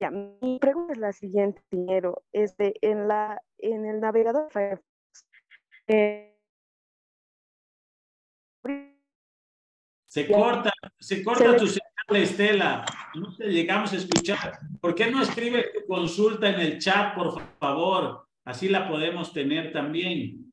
Ya, mi pregunta es la siguiente, ingeniero. Este, en, la, en el navegador Firefox, eh, se corta, se corta tu Estela, no te llegamos a escuchar. ¿Por qué no escribe tu consulta en el chat, por favor? Así la podemos tener también.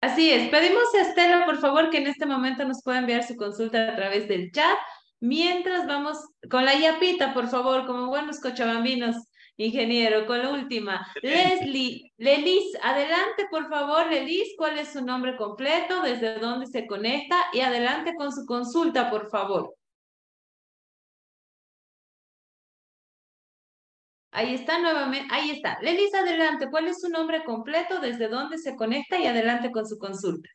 Así es. Pedimos a Estela, por favor, que en este momento nos pueda enviar su consulta a través del chat. Mientras vamos con la yapita, por favor, como buenos cochabambinos, ingeniero, con la última. Leslie, Lelis, adelante, por favor, Lelis, ¿cuál es su nombre completo? ¿Desde dónde se conecta? Y adelante con su consulta, por favor. Ahí está nuevamente, ahí está. Lelis, adelante. ¿Cuál es su nombre completo? ¿Desde dónde se conecta? Y adelante con su consulta.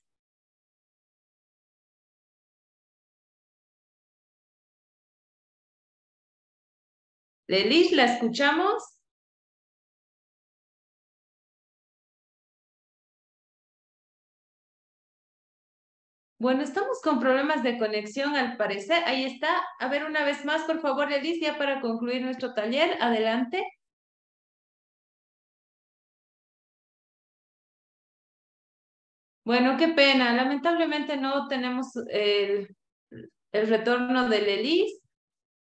Lelis, ¿la escuchamos? Bueno, estamos con problemas de conexión al parecer. Ahí está. A ver una vez más, por favor, Alicia, para concluir nuestro taller. Adelante. Bueno, qué pena. Lamentablemente no tenemos el, el retorno de Lelis.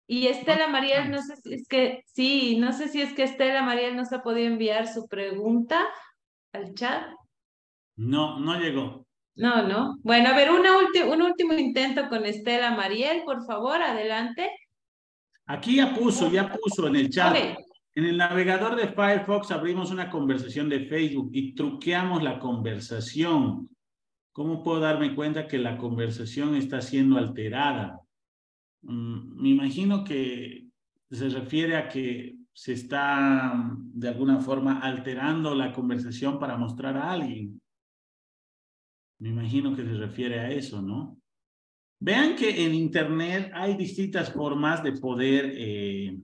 Y Estela Mariel, no sé si es que, sí, no sé si es que Estela Mariel nos ha podido enviar su pregunta al chat. No, no llegó. No, no. Bueno, a ver, una un último intento con Estela Mariel, por favor, adelante. Aquí ya puso, ya puso en el chat. En el navegador de Firefox abrimos una conversación de Facebook y truqueamos la conversación. ¿Cómo puedo darme cuenta que la conversación está siendo alterada? Mm, me imagino que se refiere a que se está de alguna forma alterando la conversación para mostrar a alguien. Me imagino que se refiere a eso, ¿no? Vean que en Internet hay distintas formas de poder eh,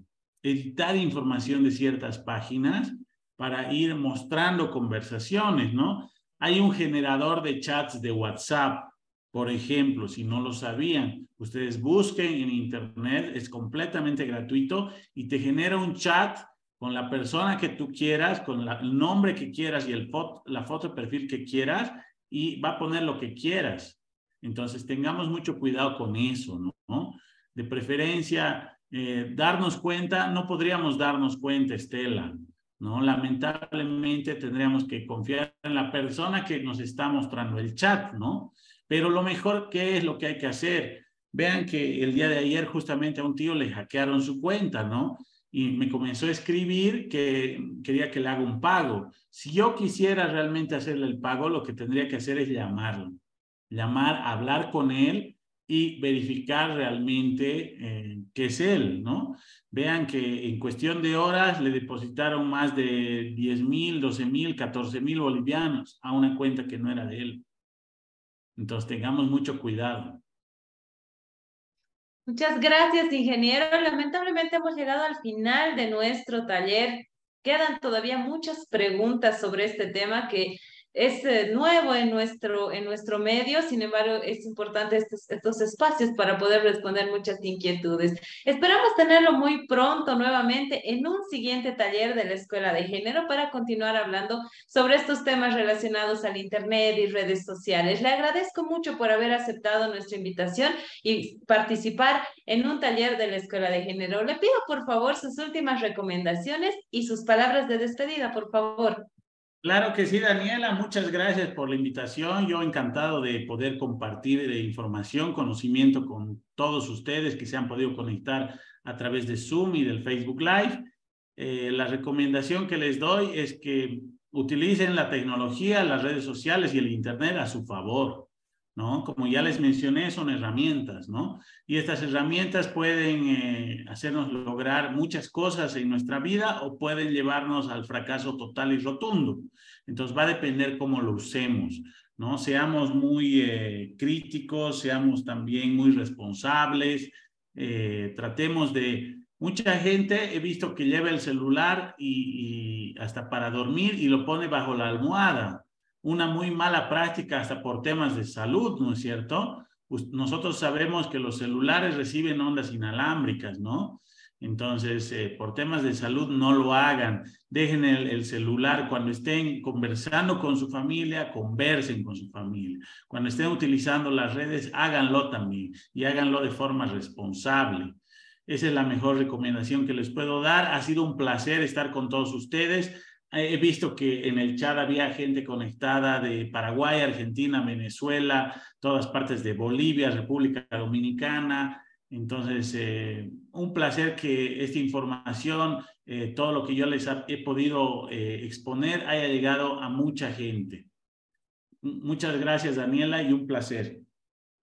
editar información de ciertas páginas para ir mostrando conversaciones, ¿no? Hay un generador de chats de WhatsApp, por ejemplo, si no lo sabían, ustedes busquen en Internet, es completamente gratuito y te genera un chat con la persona que tú quieras, con el nombre que quieras y el la foto de perfil que quieras y va a poner lo que quieras. Entonces, tengamos mucho cuidado con eso, ¿no? De preferencia, eh, darnos cuenta, no podríamos darnos cuenta, Estela, ¿no? Lamentablemente tendríamos que confiar en la persona que nos está mostrando el chat, ¿no? Pero lo mejor, ¿qué es lo que hay que hacer? Vean que el día de ayer justamente a un tío le hackearon su cuenta, ¿no? Y me comenzó a escribir que quería que le haga un pago. Si yo quisiera realmente hacerle el pago, lo que tendría que hacer es llamarlo. Llamar, hablar con él y verificar realmente eh, que es él, ¿no? Vean que en cuestión de horas le depositaron más de 10 mil, 12 mil, 14 mil bolivianos a una cuenta que no era de él. Entonces tengamos mucho cuidado. Muchas gracias, ingeniero. Lamentablemente hemos llegado al final de nuestro taller. Quedan todavía muchas preguntas sobre este tema que es eh, nuevo en nuestro, en nuestro medio, sin embargo, es importante estos, estos espacios para poder responder muchas inquietudes. Esperamos tenerlo muy pronto nuevamente en un siguiente taller de la Escuela de Género para continuar hablando sobre estos temas relacionados al Internet y redes sociales. Le agradezco mucho por haber aceptado nuestra invitación y participar en un taller de la Escuela de Género. Le pido, por favor, sus últimas recomendaciones y sus palabras de despedida, por favor. Claro que sí, Daniela, muchas gracias por la invitación. Yo encantado de poder compartir de información, conocimiento con todos ustedes que se han podido conectar a través de Zoom y del Facebook Live. Eh, la recomendación que les doy es que utilicen la tecnología, las redes sociales y el Internet a su favor. ¿No? Como ya les mencioné, son herramientas, ¿no? Y estas herramientas pueden eh, hacernos lograr muchas cosas en nuestra vida o pueden llevarnos al fracaso total y rotundo. Entonces va a depender cómo lo usemos, ¿no? Seamos muy eh, críticos, seamos también muy responsables, eh, tratemos de... Mucha gente he visto que lleva el celular y hasta para dormir y lo pone bajo la almohada, una muy mala práctica hasta por temas de salud, ¿no es cierto? Nosotros sabemos que los celulares reciben ondas inalámbricas, ¿no? Entonces, eh, por temas de salud, no lo hagan. Dejen el, el, celular cuando estén conversando con su familia, conversen con su familia. Cuando estén utilizando las redes, háganlo también y háganlo de forma responsable. Esa es la mejor recomendación que les puedo dar. Ha sido un placer estar con todos ustedes. He visto que en el chat había gente conectada de Paraguay, Argentina, Venezuela, todas partes de Bolivia, República Dominicana. Entonces, eh, un placer que esta información, eh, todo lo que yo les he podido eh, exponer, haya llegado a mucha gente. Muchas gracias, Daniela, y un placer.